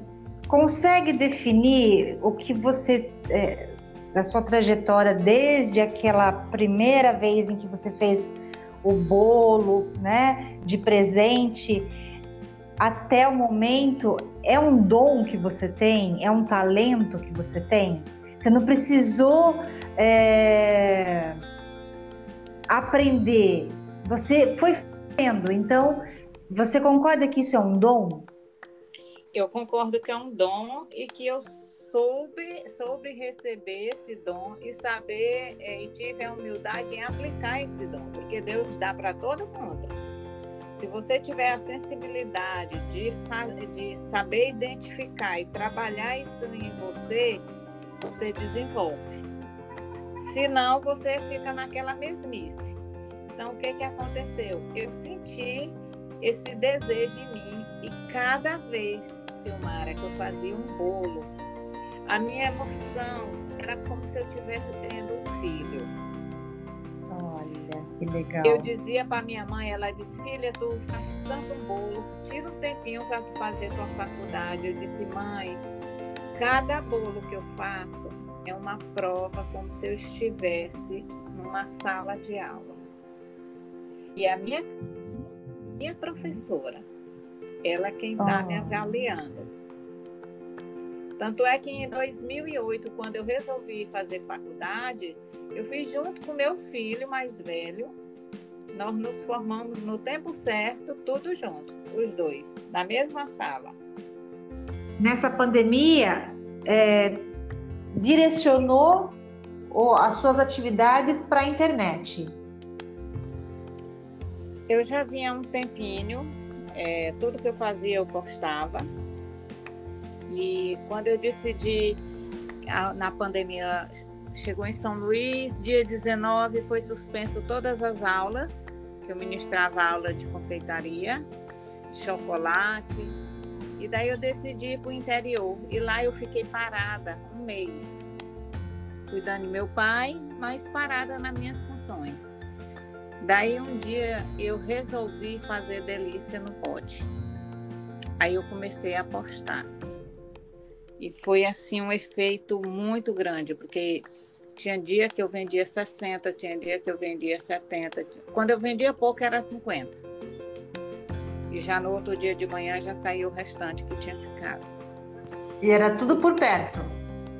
consegue definir o que você, é, da sua trajetória, desde aquela primeira vez em que você fez o bolo, né, de presente, até o momento, é um dom que você tem? É um talento que você tem? Você não precisou é, aprender, você foi vendo. Então, você concorda que isso é um dom? Eu concordo que é um dom e que eu soube, soube receber esse dom e saber é, e tive a humildade em aplicar esse dom, porque Deus dá para todo mundo. Se você tiver a sensibilidade de, de saber identificar e trabalhar isso em você, você desenvolve. Se não, você fica naquela mesmice. Então, o que, que aconteceu? Eu senti esse desejo em mim e cada vez, Silmara, que eu fazia um bolo, a minha emoção era como se eu estivesse tendo um filho que legal. Eu dizia para minha mãe, ela disse, filha, tu faz tanto bolo, tira um tempinho para tu fazer tua faculdade. Eu disse, mãe, cada bolo que eu faço é uma prova como se eu estivesse numa sala de aula. E a minha, minha professora, ela é quem está oh. me avaliando. Tanto é que em 2008, quando eu resolvi fazer faculdade, eu fiz junto com meu filho mais velho. Nós nos formamos no tempo certo, tudo junto, os dois, na mesma sala. Nessa pandemia, é, direcionou as suas atividades para a internet? Eu já vinha há um tempinho, é, tudo que eu fazia eu postava. E quando eu decidi, na pandemia, chegou em São Luís, dia 19 foi suspenso todas as aulas, que eu ministrava aula de confeitaria, de chocolate, e daí eu decidi ir para o interior, e lá eu fiquei parada um mês, cuidando do meu pai, mas parada nas minhas funções. Daí um dia eu resolvi fazer delícia no pote. Aí eu comecei a postar. E foi assim um efeito muito grande, porque tinha dia que eu vendia 60, tinha dia que eu vendia 70. Quando eu vendia pouco era 50. E já no outro dia de manhã já saiu o restante que tinha ficado. E era tudo por perto?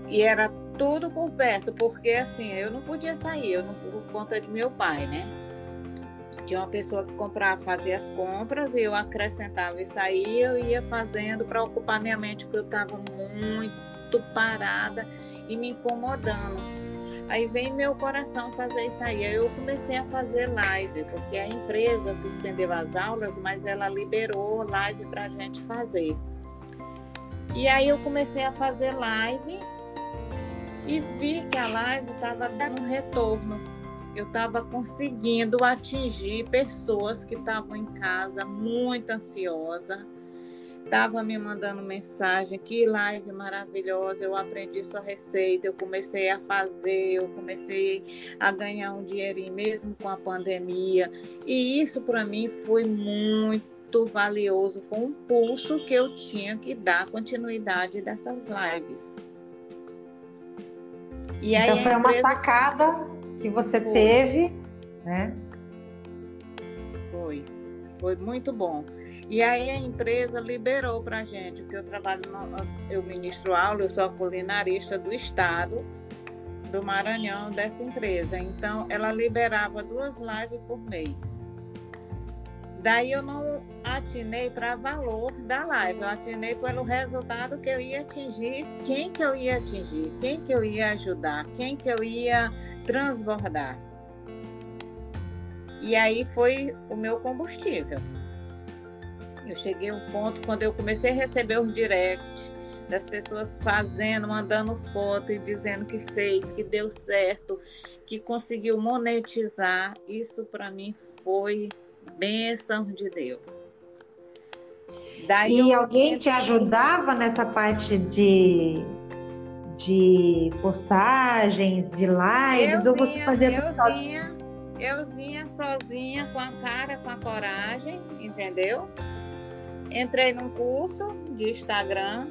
E era tudo por perto, porque assim, eu não podia sair, eu não por conta de meu pai, né? Tinha uma pessoa que comprava, fazia as compras, e eu acrescentava e saía, eu ia fazendo para ocupar minha mente, porque eu estava muito parada e me incomodando. Aí vem meu coração fazer isso aí. Aí eu comecei a fazer live, porque a empresa suspendeu as aulas, mas ela liberou live para a gente fazer. E aí eu comecei a fazer live e vi que a live estava dando retorno eu estava conseguindo atingir pessoas que estavam em casa muito ansiosa, estava me mandando mensagem, que live maravilhosa, eu aprendi sua receita, eu comecei a fazer, eu comecei a ganhar um dinheirinho mesmo com a pandemia, e isso para mim foi muito valioso, foi um pulso que eu tinha que dar continuidade dessas lives. E então foi empresa... uma sacada que você Foi. teve, né? Foi, foi muito bom. E aí a empresa liberou para gente, porque eu trabalho, no, eu ministro aula, eu sou a culinarista do estado do Maranhão dessa empresa. Então ela liberava duas lives por mês. Daí eu não atinei para valor da live, eu atinei pelo resultado que eu ia atingir, quem que eu ia atingir, quem que eu ia ajudar, quem que eu ia transbordar. E aí foi o meu combustível. Eu cheguei a um ponto quando eu comecei a receber os direct das pessoas fazendo, mandando foto e dizendo que fez, que deu certo, que conseguiu monetizar. Isso para mim foi bênção de Deus. Daí e alguém te ajudava nessa parte de de postagens, de lives, eu ou você fazia tudo sozinha? Eu vinha sozinha, com a cara, com a coragem, entendeu? Entrei num curso de Instagram,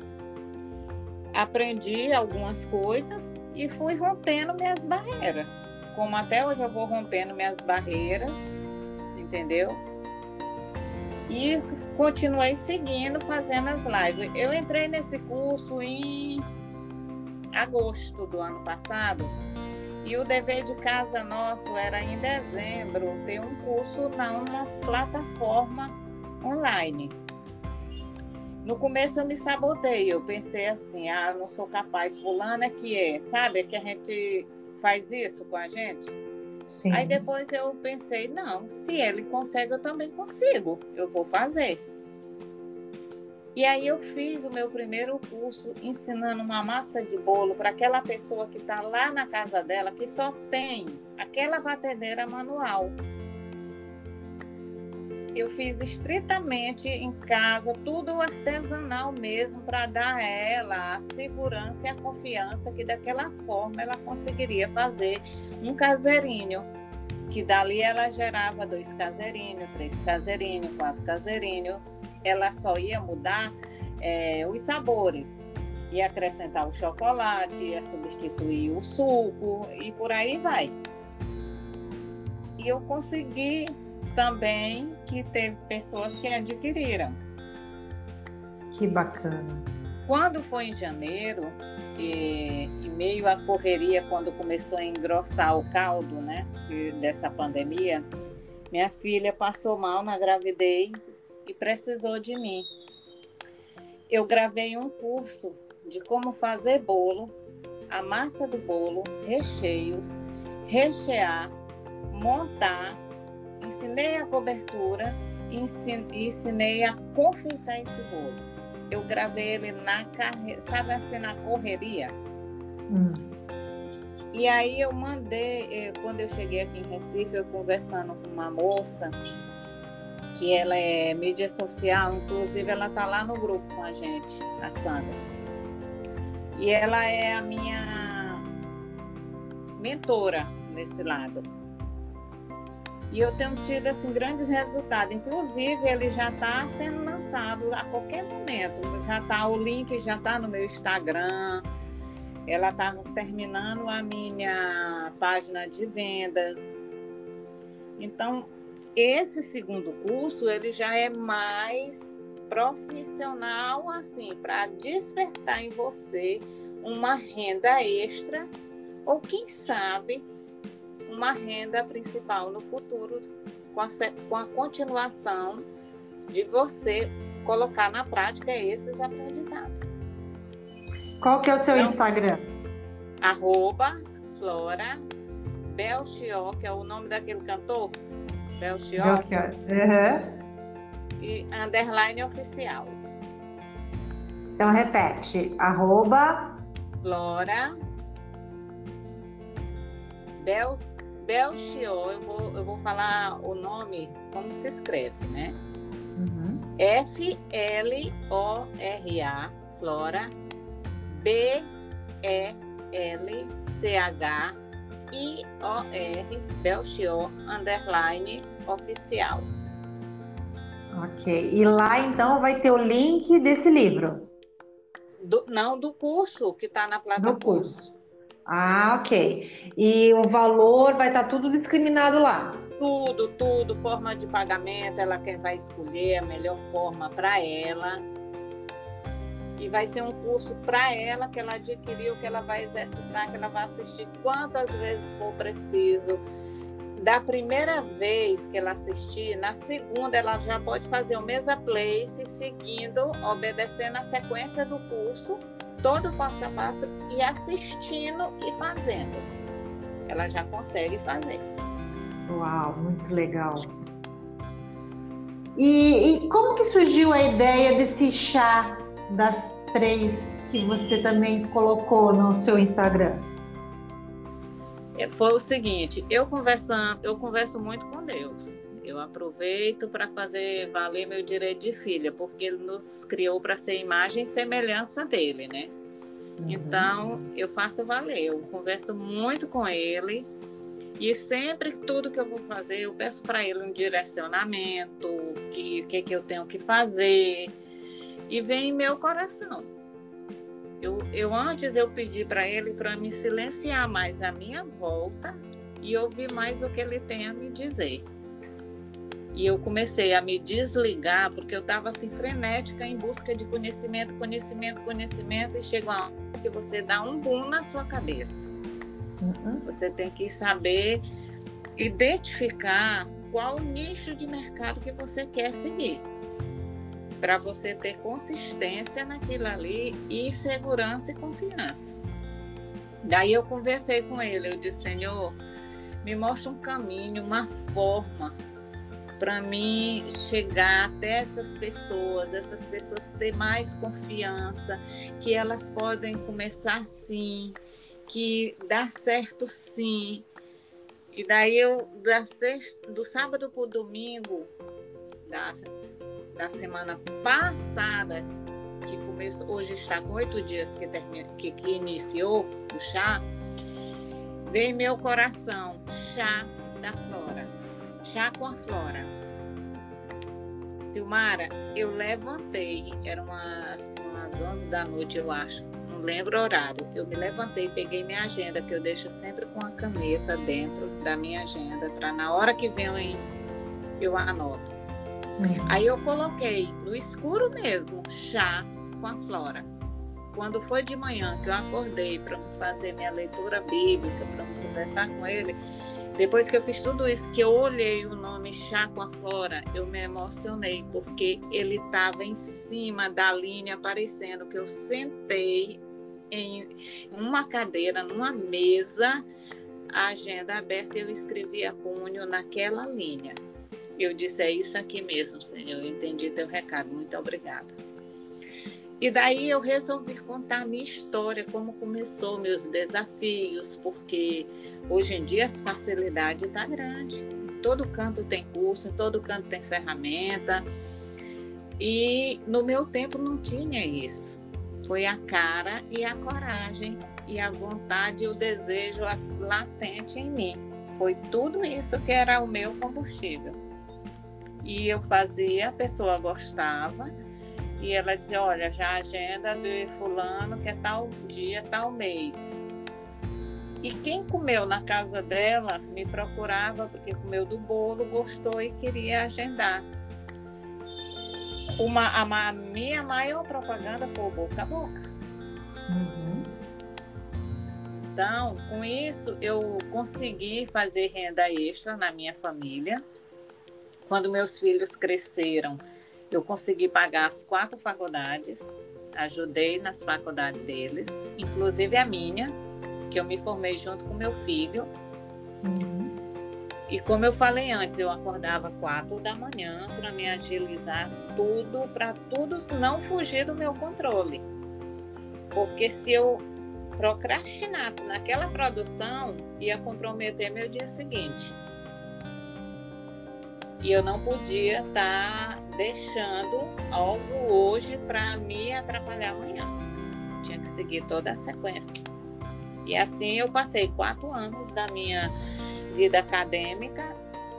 aprendi algumas coisas e fui rompendo minhas barreiras. Como até hoje eu vou rompendo minhas barreiras, entendeu? E continuei seguindo, fazendo as lives. Eu entrei nesse curso em agosto do ano passado e o dever de casa nosso era em dezembro ter um curso numa plataforma online. No começo eu me sabotei, eu pensei assim, ah, não sou capaz, fulana é que é, sabe? Que a gente faz isso com a gente. Sim. Aí depois eu pensei, não, se ele consegue, eu também consigo, eu vou fazer. E aí eu fiz o meu primeiro curso ensinando uma massa de bolo para aquela pessoa que está lá na casa dela, que só tem aquela batedeira manual eu fiz estritamente em casa, tudo artesanal mesmo, para dar a ela a segurança e a confiança que daquela forma ela conseguiria fazer um caseirinho. Que dali ela gerava dois caseirinhos, três caseirinhos, quatro caseirinhos. Ela só ia mudar é, os sabores. Ia acrescentar o chocolate, ia substituir o suco e por aí vai. E eu consegui também que teve pessoas que adquiriram. Que bacana. Quando foi em janeiro, e, e meio à correria, quando começou a engrossar o caldo né, dessa pandemia, minha filha passou mal na gravidez e precisou de mim. Eu gravei um curso de como fazer bolo, a massa do bolo, recheios, rechear, montar ensinei a cobertura e ensinei a confeitar esse bolo. Eu gravei ele na carreira, sabe assim, na correria. Hum. E aí eu mandei, eh, quando eu cheguei aqui em Recife, eu conversando com uma moça, que ela é mídia social, inclusive ela tá lá no grupo com a gente, a Sandra. E ela é a minha mentora nesse lado. E eu tenho tido assim grandes resultados. Inclusive, ele já está sendo lançado a qualquer momento. Já tá o link já está no meu Instagram. Ela está terminando a minha página de vendas. Então, esse segundo curso ele já é mais profissional assim para despertar em você uma renda extra ou quem sabe uma renda principal no futuro com a, com a continuação de você colocar na prática esses aprendizados. Qual que é o seu então, Instagram? Arroba Flora Belchior, que é o nome daquele cantor. Belchior. Belchior. Uhum. E underline oficial. Então repete, arroba Flora Bel Belchior, eu vou, eu vou falar o nome como se escreve, né? Uhum. F-L-O-R-A, Flora, B-E-L-C-H-I-O-R, Belchior, underline, oficial. Ok. E lá então vai ter o link desse livro? Do, não, do curso que está na plataforma. Do curso. Ah, ok. E o valor vai estar tá tudo discriminado lá? Tudo, tudo, forma de pagamento, ela quem vai escolher a melhor forma para ela. E vai ser um curso para ela que ela adquiriu, que ela vai exercitar, que ela vai assistir quantas vezes for preciso. Da primeira vez que ela assistir, na segunda ela já pode fazer o mesa place, seguindo, obedecendo a sequência do curso todo o passo a passo e assistindo e fazendo. Ela já consegue fazer. Uau, muito legal. E, e como que surgiu a ideia desse chá das três que você também colocou no seu Instagram? É, foi o seguinte, eu conversando, eu converso muito com Deus. Eu aproveito para fazer valer meu direito de filha, porque ele nos criou para ser imagem e semelhança dele, né? Uhum. Então, eu faço valer. Eu converso muito com ele E sempre tudo que eu vou fazer, eu peço para ele um direcionamento, que que que eu tenho que fazer, e vem em meu coração. Eu, eu antes eu pedi para ele para me silenciar mais a minha volta e ouvir mais o que ele tem a me dizer. E eu comecei a me desligar porque eu estava assim frenética em busca de conhecimento, conhecimento, conhecimento e chega uma hora que você dá um boom na sua cabeça. Uhum. Você tem que saber identificar qual o nicho de mercado que você quer seguir para você ter consistência naquilo ali e segurança e confiança. Daí eu conversei com ele, eu disse, Senhor, me mostra um caminho, uma forma para mim chegar até essas pessoas, essas pessoas ter mais confiança, que elas podem começar sim, que dá certo sim. E daí eu, da sexta, do sábado para o domingo, da, da semana passada, que começou, hoje está com oito dias que, termina, que, que iniciou o chá, veio meu coração, chá da flora, chá com a flora. Silmara, eu levantei, eram umas, umas 11 da noite, eu acho, não lembro o horário. Eu me levantei, peguei minha agenda, que eu deixo sempre com a caneta dentro da minha agenda, para na hora que vem eu anoto. Aí eu coloquei no escuro mesmo chá com a flora. Quando foi de manhã que eu acordei para fazer minha leitura bíblica, para conversar com ele, depois que eu fiz tudo isso, que eu olhei o nome a Flora, eu me emocionei, porque ele estava em cima da linha, aparecendo que eu sentei em uma cadeira, numa mesa, a agenda aberta, eu escrevi a punho naquela linha. Eu disse, é isso aqui mesmo, Senhor, eu entendi teu recado, muito obrigada. E daí eu resolvi contar a minha história, como começou meus desafios, porque hoje em dia as facilidades está grande. Em todo canto tem curso, em todo canto tem ferramenta. E no meu tempo não tinha isso. Foi a cara e a coragem e a vontade e o desejo latente em mim. Foi tudo isso que era o meu combustível e eu fazia, a pessoa gostava e ela dizia, olha, já a agenda de fulano que é tal dia, tal mês. E quem comeu na casa dela me procurava porque comeu do bolo, gostou e queria agendar. Uma, a, a minha maior propaganda foi o boca a boca. Uhum. Então, com isso, eu consegui fazer renda extra na minha família quando meus filhos cresceram, eu consegui pagar as quatro faculdades, ajudei nas faculdades deles, inclusive a minha, que eu me formei junto com meu filho. Uhum. E como eu falei antes, eu acordava quatro da manhã para me agilizar tudo, para tudo não fugir do meu controle. Porque se eu procrastinasse naquela produção, ia comprometer meu dia seguinte. E eu não podia estar tá deixando algo hoje para me atrapalhar amanhã. Tinha que seguir toda a sequência. E assim eu passei quatro anos da minha vida acadêmica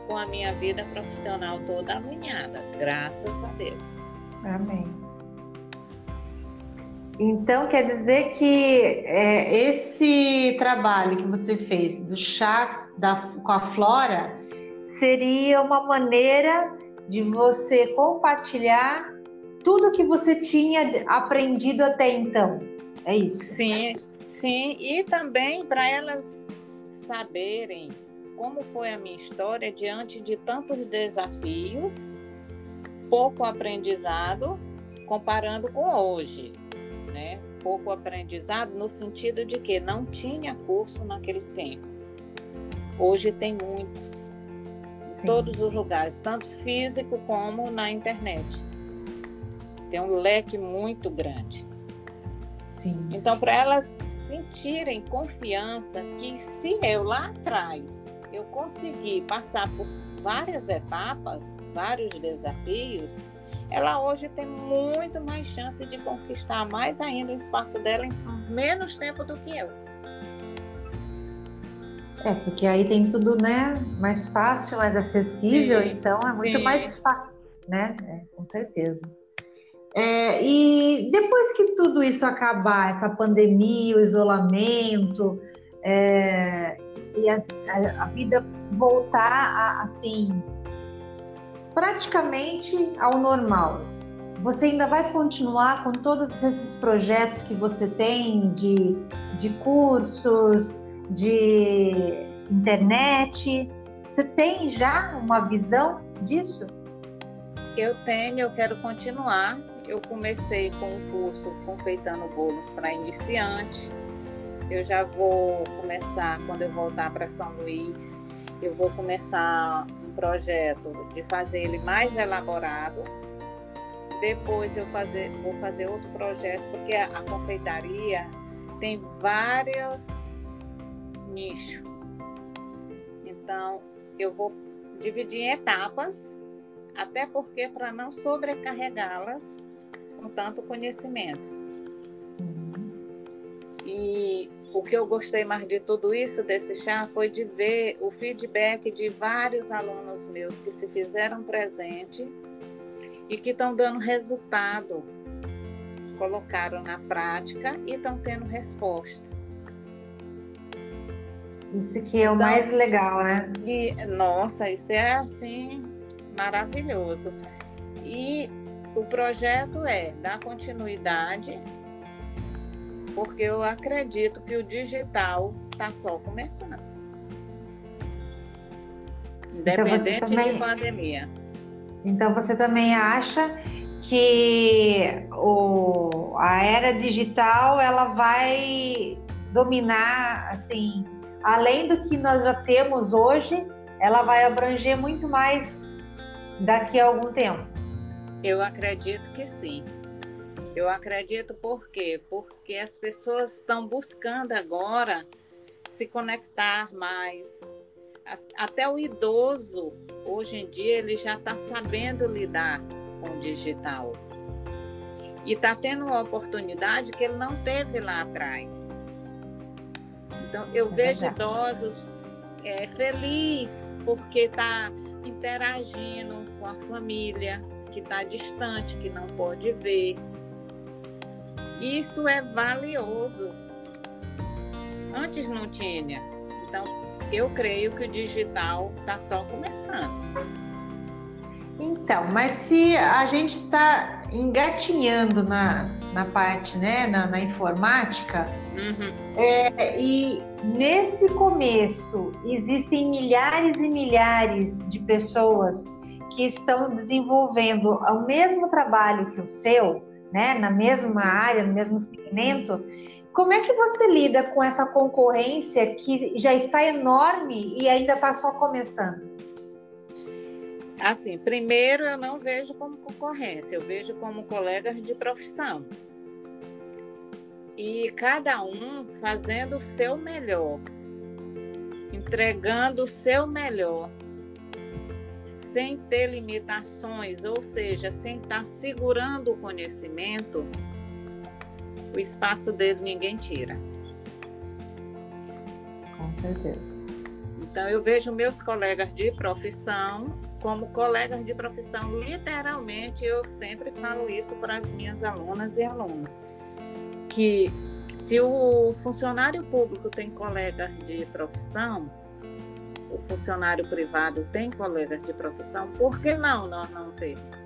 com a minha vida profissional toda alinhada, graças a Deus. Amém. Então quer dizer que é, esse trabalho que você fez do chá da, com a flora seria uma maneira de você compartilhar tudo que você tinha aprendido até então. É isso? Sim, sim. E também para elas saberem como foi a minha história diante de tantos desafios, pouco aprendizado comparando com hoje, né? Pouco aprendizado no sentido de que não tinha curso naquele tempo. Hoje tem muitos Sim. todos os lugares, tanto físico como na internet. Tem um leque muito grande. Sim. Então, para elas sentirem confiança que se eu lá atrás eu conseguir passar por várias etapas, vários desafios, ela hoje tem muito mais chance de conquistar mais ainda o espaço dela em menos tempo do que eu. É, porque aí tem tudo, né, mais fácil, mais acessível, Sim. então é muito Sim. mais fácil, né? É, com certeza. É, e depois que tudo isso acabar, essa pandemia, o isolamento, é, e a, a vida voltar a, assim, praticamente ao normal, você ainda vai continuar com todos esses projetos que você tem de, de cursos, de internet? Você tem já uma visão disso? Eu tenho, eu quero continuar. Eu comecei com o curso confeitando bolos para iniciante. Eu já vou começar quando eu voltar para São Luís. Eu vou começar um projeto de fazer ele mais elaborado. Depois eu fazer, vou fazer outro projeto porque a, a confeitaria tem vários nichos. Então eu vou dividir em etapas até porque para não sobrecarregá-las com tanto conhecimento. E o que eu gostei mais de tudo isso desse chá foi de ver o feedback de vários alunos meus que se fizeram presente e que estão dando resultado, colocaram na prática e estão tendo resposta. Isso que é o Então- mais legal, né? E, nossa, isso é assim maravilhoso. E o projeto é dar continuidade, porque eu acredito que o digital está só começando. Então Independente também- de pandemia. Então você também acha que o, a era digital ela vai dominar, assim, além do que nós já temos hoje, ela vai abranger muito mais daqui a algum tempo. Eu acredito que sim. Eu acredito por quê? Porque as pessoas estão buscando agora se conectar mais. Até o idoso, hoje em dia, ele já está sabendo lidar com o digital. E está tendo uma oportunidade que ele não teve lá atrás. Então, eu É vejo verdade. idosos é, felizes porque está interagindo com a família que está distante, que não pode ver. Isso é valioso. Antes não tinha. Então, eu creio que o digital está só começando. Então, mas se a gente está engatinhando na, na parte, né, na, na informática, Uhum. É, e nesse começo existem milhares e milhares de pessoas que estão desenvolvendo o mesmo trabalho que o seu, né, na mesma área, no mesmo segmento. Como é que você lida com essa concorrência que já está enorme e ainda está só começando? Assim, primeiro eu não vejo como concorrência, eu vejo como colegas de profissão. E cada um fazendo o seu melhor, entregando o seu melhor, sem ter limitações, ou seja, sem estar segurando o conhecimento, o espaço dele ninguém tira. Com certeza. Então, eu vejo meus colegas de profissão como colegas de profissão, literalmente, eu sempre falo isso para as minhas alunas e alunos, que se o funcionário público tem colegas de profissão, o funcionário privado tem colegas de profissão, por que não nós não temos?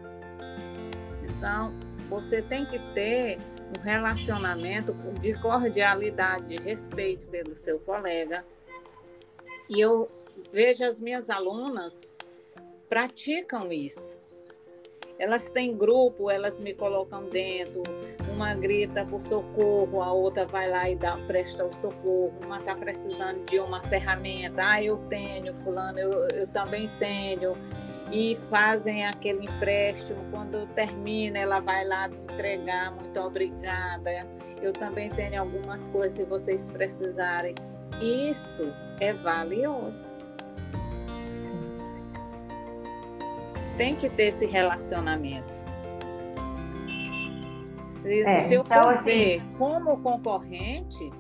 Então, você tem que ter um relacionamento de cordialidade, de respeito pelo seu colega. E eu vejo as minhas alunas praticam isso. Elas têm grupo, elas me colocam dentro, uma grita por socorro, a outra vai lá e dá, presta o socorro, uma está precisando de uma ferramenta, ah, eu tenho, fulano, eu, eu também tenho, e fazem aquele empréstimo, quando termina, ela vai lá entregar, muito obrigada, eu também tenho algumas coisas se vocês precisarem. Isso é valioso. Tem que ter esse relacionamento. Se, É, se eu então, for assim- ver como concorrente,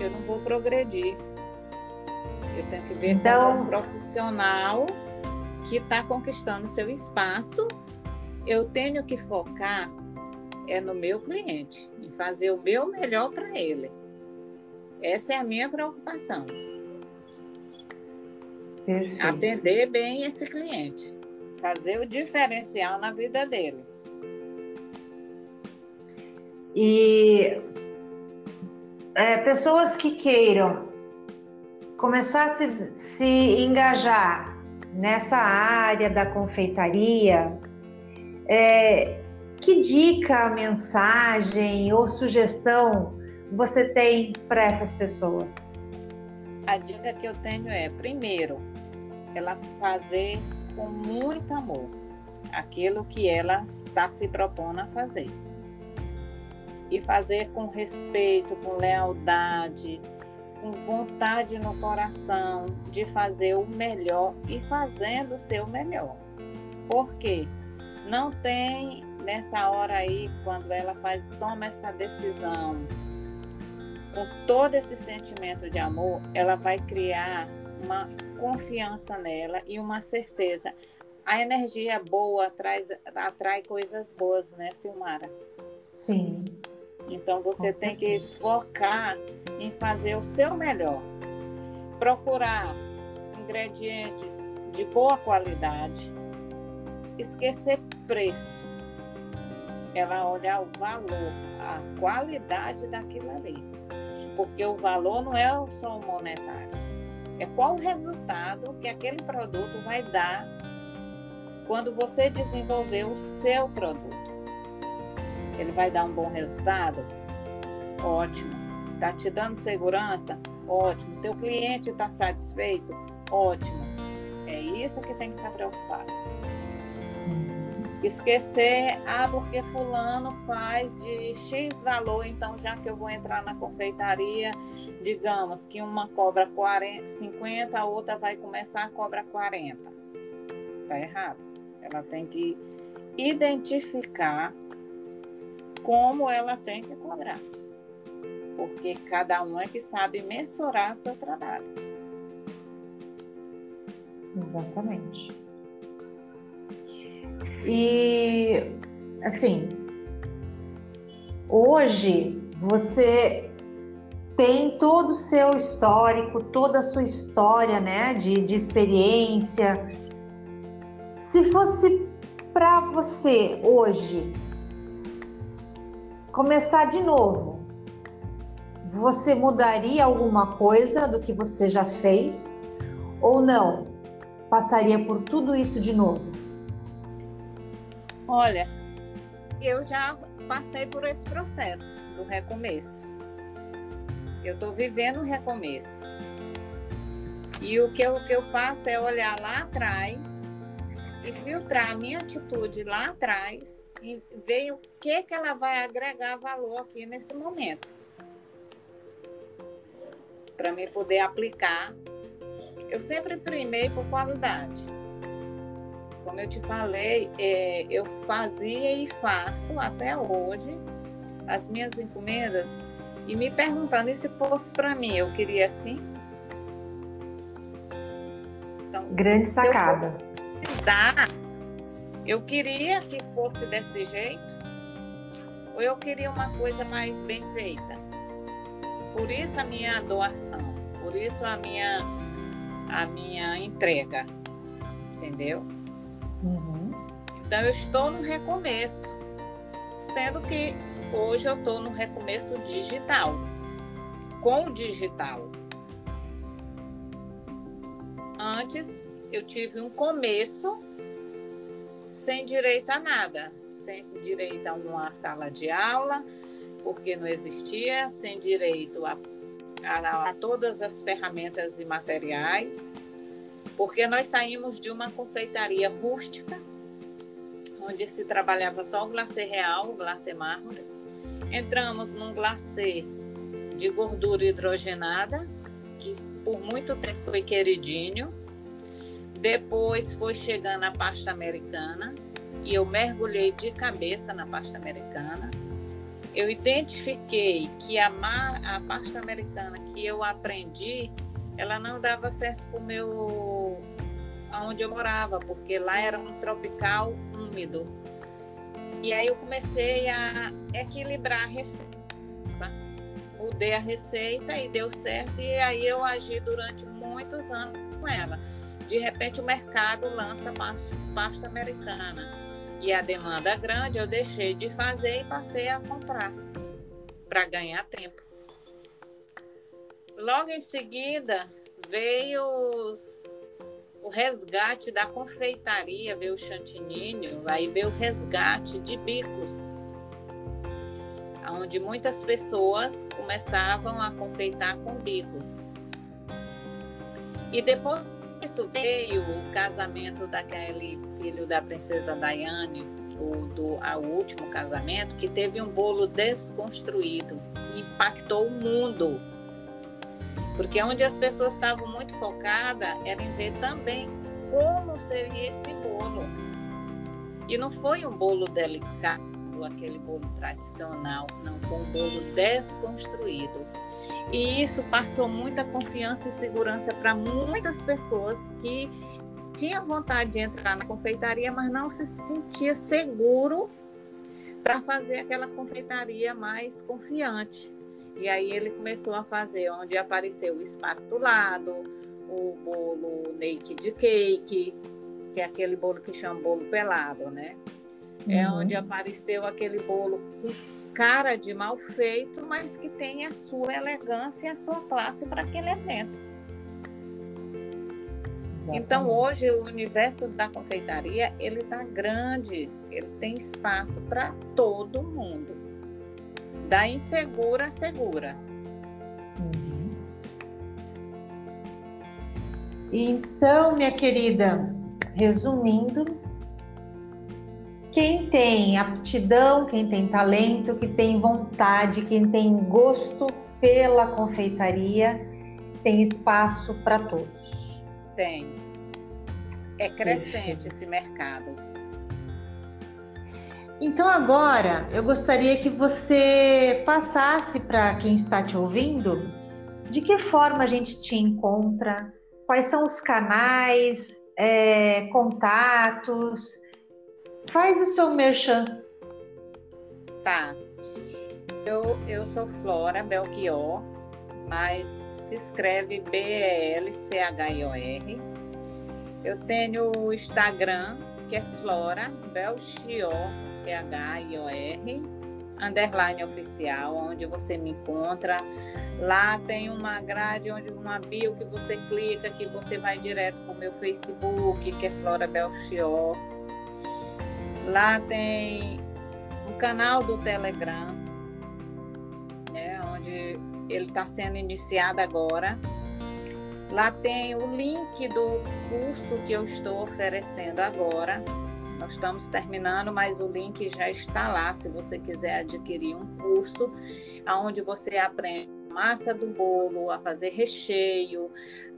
eu não vou progredir. Eu tenho que ver Então- como um profissional que está conquistando seu espaço. Eu tenho que focar é no meu cliente, em fazer o meu melhor para ele. Essa é a minha preocupação. Perfeito. Atender bem esse cliente. Fazer o diferencial na vida dele. E é, pessoas que queiram começar a se, se engajar nessa área da confeitaria, é, que dica, mensagem ou sugestão você tem para essas pessoas? A dica que eu tenho é, primeiro, ela fazer com muito amor aquilo que ela está se propondo a fazer. E fazer com respeito, com lealdade, com vontade no coração de fazer o melhor e fazendo o seu melhor. Porque não tem nessa hora aí, quando ela faz, toma essa decisão com todo esse sentimento de amor, ela vai criar uma confiança nela e uma certeza. A energia boa atrai, atrai coisas boas, né, Silmara? Sim. Então você Com tem que focar em fazer o seu melhor. Procurar ingredientes de boa qualidade. Esquecer preço. Ela olhar o valor, a qualidade daquilo ali. Porque o valor não é só o monetário. É qual o resultado que aquele produto vai dar quando você desenvolver o seu produto. Ele vai dar um bom resultado? Ótimo. Está te dando segurança? Ótimo. Teu cliente está satisfeito? Ótimo. É isso que tem que estar preocupado. Esquecer, ah, porque fulano faz de X valor, então já que eu vou entrar na confeitaria, digamos que uma cobra 40, 50, a outra vai começar a cobrar 40. Tá errado. Ela tem que identificar como ela tem que cobrar. Porque cada um é que sabe mensurar seu trabalho. Exatamente. E assim, hoje você tem todo o seu histórico, toda a sua história, né, de, de experiência. Se fosse para você hoje começar de novo, você mudaria alguma coisa do que você já fez ou não? Passaria por tudo isso de novo? Olha, eu já passei por esse processo do recomeço. Eu estou vivendo o recomeço. E o que eu, que eu faço é olhar lá atrás e filtrar a minha atitude lá atrás e ver o que, que ela vai agregar valor aqui nesse momento. Para mim poder aplicar. Eu sempre primei por qualidade. Como eu te falei, é, eu fazia e faço até hoje as minhas encomendas e me perguntando e se fosse para mim, eu queria assim. Então, Grande eu sacada. fosse dar, eu queria que fosse desse jeito, ou eu queria uma coisa mais bem feita. Por isso a minha doação, por isso a minha a minha entrega, entendeu? Então eu estou no recomeço, sendo que hoje eu estou no recomeço digital, com o digital. Antes eu tive um começo sem direito a nada, sem direito a uma sala de aula, porque não existia, sem direito a, a, a todas as ferramentas e materiais, porque nós saímos de uma confeitaria rústica, onde se trabalhava só o glacê real, o glacê mármore. Entramos num glacê de gordura hidrogenada, que por muito tempo foi queridinho. Depois foi chegando a pasta americana e eu mergulhei de cabeça na pasta americana. Eu identifiquei que a, a pasta americana que eu aprendi ela não dava certo com o meu onde eu morava, porque lá era um tropical úmido. E aí eu comecei a equilibrar a receita. Mudei a receita e deu certo, e aí eu agi durante muitos anos com ela. De repente o mercado lança pasta americana e a demanda é grande, eu deixei de fazer e passei a comprar para ganhar tempo. Logo em seguida veio os, o resgate da confeitaria, veio o chantininho, aí veio o resgate de bicos, onde muitas pessoas começavam a confeitar com bicos. E depois disso veio o casamento daquele filho da princesa Diane, o, do a, o último casamento, que teve um bolo desconstruído, que impactou o mundo. Porque onde as pessoas estavam muito focadas era em ver também como seria esse bolo. E não foi um bolo delicado, aquele bolo tradicional, não, foi um bolo desconstruído. E isso passou muita confiança e segurança para muitas pessoas que tinha vontade de entrar na confeitaria, mas não se sentia seguro para fazer aquela confeitaria mais confiante. E aí ele começou a fazer, onde apareceu o espatulado, o bolo naked cake, que é aquele bolo que chama bolo pelado, né? É uhum. É onde apareceu aquele bolo com cara de mal feito, mas que tem a sua elegância e a sua classe para aquele evento. Então hoje o universo da confeitaria ele está grande, ele tem espaço para todo mundo, da insegura segura. Uhum. Então, minha querida, resumindo, quem tem aptidão, quem tem talento, que tem vontade, quem tem gosto pela confeitaria, tem espaço para todos. Tem. É crescente esse mercado. Então agora eu gostaria que você passasse para quem está te ouvindo de que forma a gente te encontra, quais são os canais, é, contatos. Faz o seu merchan. Tá. Eu, eu sou Flora Belchior, mas se escreve B-E-L-C-H-I-O-R. Eu tenho o Instagram, que é Flora Belchior, C-H-I-O-R, underline oficial, onde você me encontra. Lá tem uma grade onde uma bio que você clica, que você vai direto para o meu Facebook, que é Flora Belchior. Lá tem o canal do Telegram, né, onde ele está sendo iniciado agora. Lá tem o link do curso que eu estou oferecendo agora. Nós estamos terminando, mas o link já está lá se você quiser adquirir um curso onde você aprende a massa do bolo, a fazer recheio,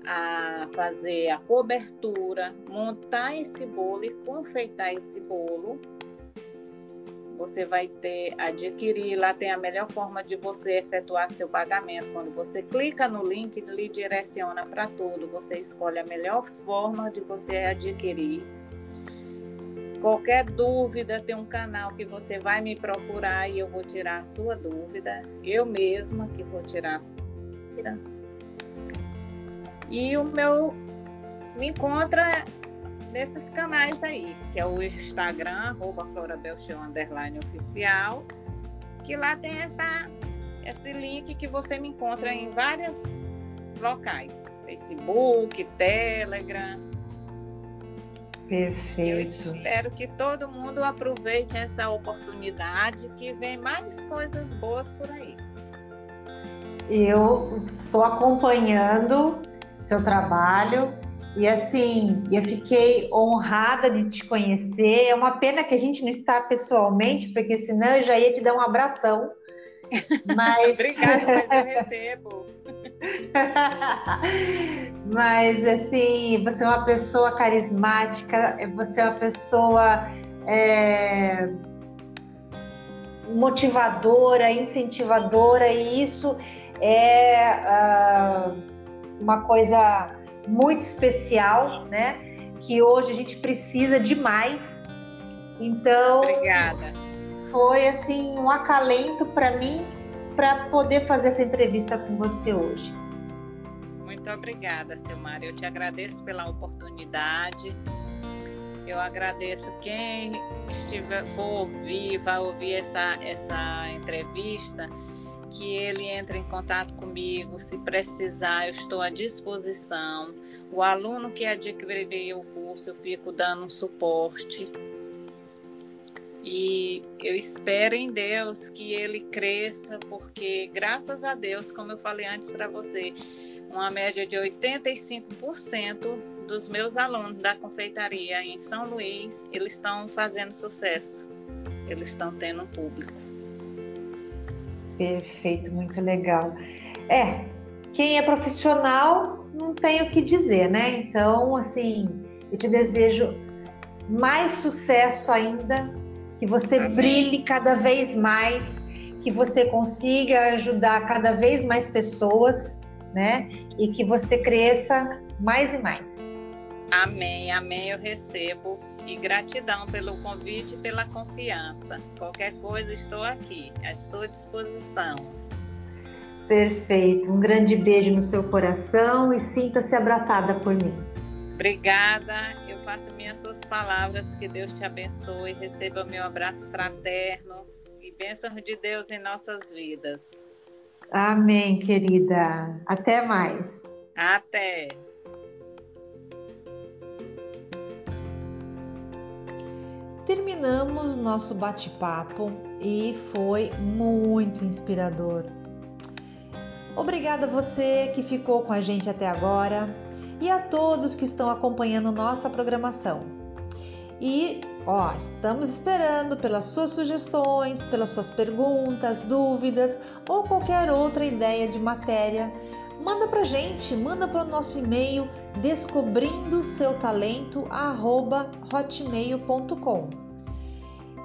a fazer a cobertura, montar esse bolo e confeitar esse bolo você vai ter adquirir, lá tem a melhor forma de você efetuar seu pagamento. Quando você clica no link, lhe direciona para tudo. Você escolhe a melhor forma de você adquirir. Qualquer dúvida, tem um canal que você vai me procurar e eu vou tirar a sua dúvida. Eu mesma que vou tirar a sua dúvida. E o meu me encontra nesses canais aí, que é o Instagram, arroba underline oficial, que lá tem essa, esse link que você me encontra em vários locais. Facebook, Telegram. Perfeito. Eu espero que todo mundo aproveite essa oportunidade, que vem mais coisas boas por aí. Eu estou acompanhando seu trabalho e assim, eu fiquei honrada de te conhecer. É uma pena que a gente não está pessoalmente, porque senão eu já ia te dar um abração. Mas... Obrigada, mas eu recebo. mas assim, você é uma pessoa carismática, você é uma pessoa é, motivadora, incentivadora, e isso é. Uh, uma coisa muito especial, né? Que hoje a gente precisa demais. Então, Obrigada. Foi assim um acalento para mim para poder fazer essa entrevista com você hoje. Muito obrigada, Silmar. Eu te agradeço pela oportunidade. Eu agradeço quem estiver for ouvir, vai ouvir essa, essa entrevista, que ele entre em contato comigo. Se precisar, eu estou à disposição. O aluno que adquirir o curso, eu fico dando um suporte. E eu espero em Deus que ele cresça, porque graças a Deus, como eu falei antes para você, uma média de 85% dos meus alunos da confeitaria em São Luís, eles estão fazendo sucesso. Eles estão tendo um público. Perfeito, muito legal. É, quem é profissional não tem o que dizer, né? Então, assim, eu te desejo mais sucesso ainda, que você Amém. brilhe cada vez mais, que você consiga ajudar cada vez mais pessoas, né? E que você cresça mais e mais. Amém, amém, eu recebo. E gratidão pelo convite e pela confiança. Qualquer coisa, estou aqui, à sua disposição. Perfeito. Um grande beijo no seu coração e sinta-se abraçada por mim. Obrigada. Faço minhas suas palavras. Que Deus te abençoe. Receba o meu abraço fraterno e bênçãos de Deus em nossas vidas. Amém, querida. Até mais. Até. Terminamos nosso bate-papo e foi muito inspirador. Obrigada a você que ficou com a gente até agora e a todos que estão acompanhando nossa programação. E ó, estamos esperando pelas suas sugestões, pelas suas perguntas, dúvidas ou qualquer outra ideia de matéria. Manda pra gente, manda para o nosso e-mail descobrindo seu talento hotmail.com.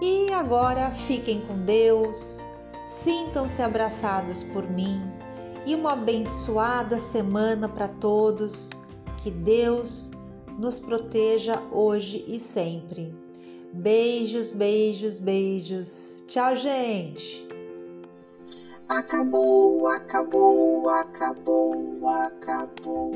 E agora fiquem com Deus, sintam-se abraçados por mim e uma abençoada semana para todos. Que Deus nos proteja hoje e sempre. Beijos, beijos, beijos. Tchau, gente. Acabou, acabou, acabou, acabou.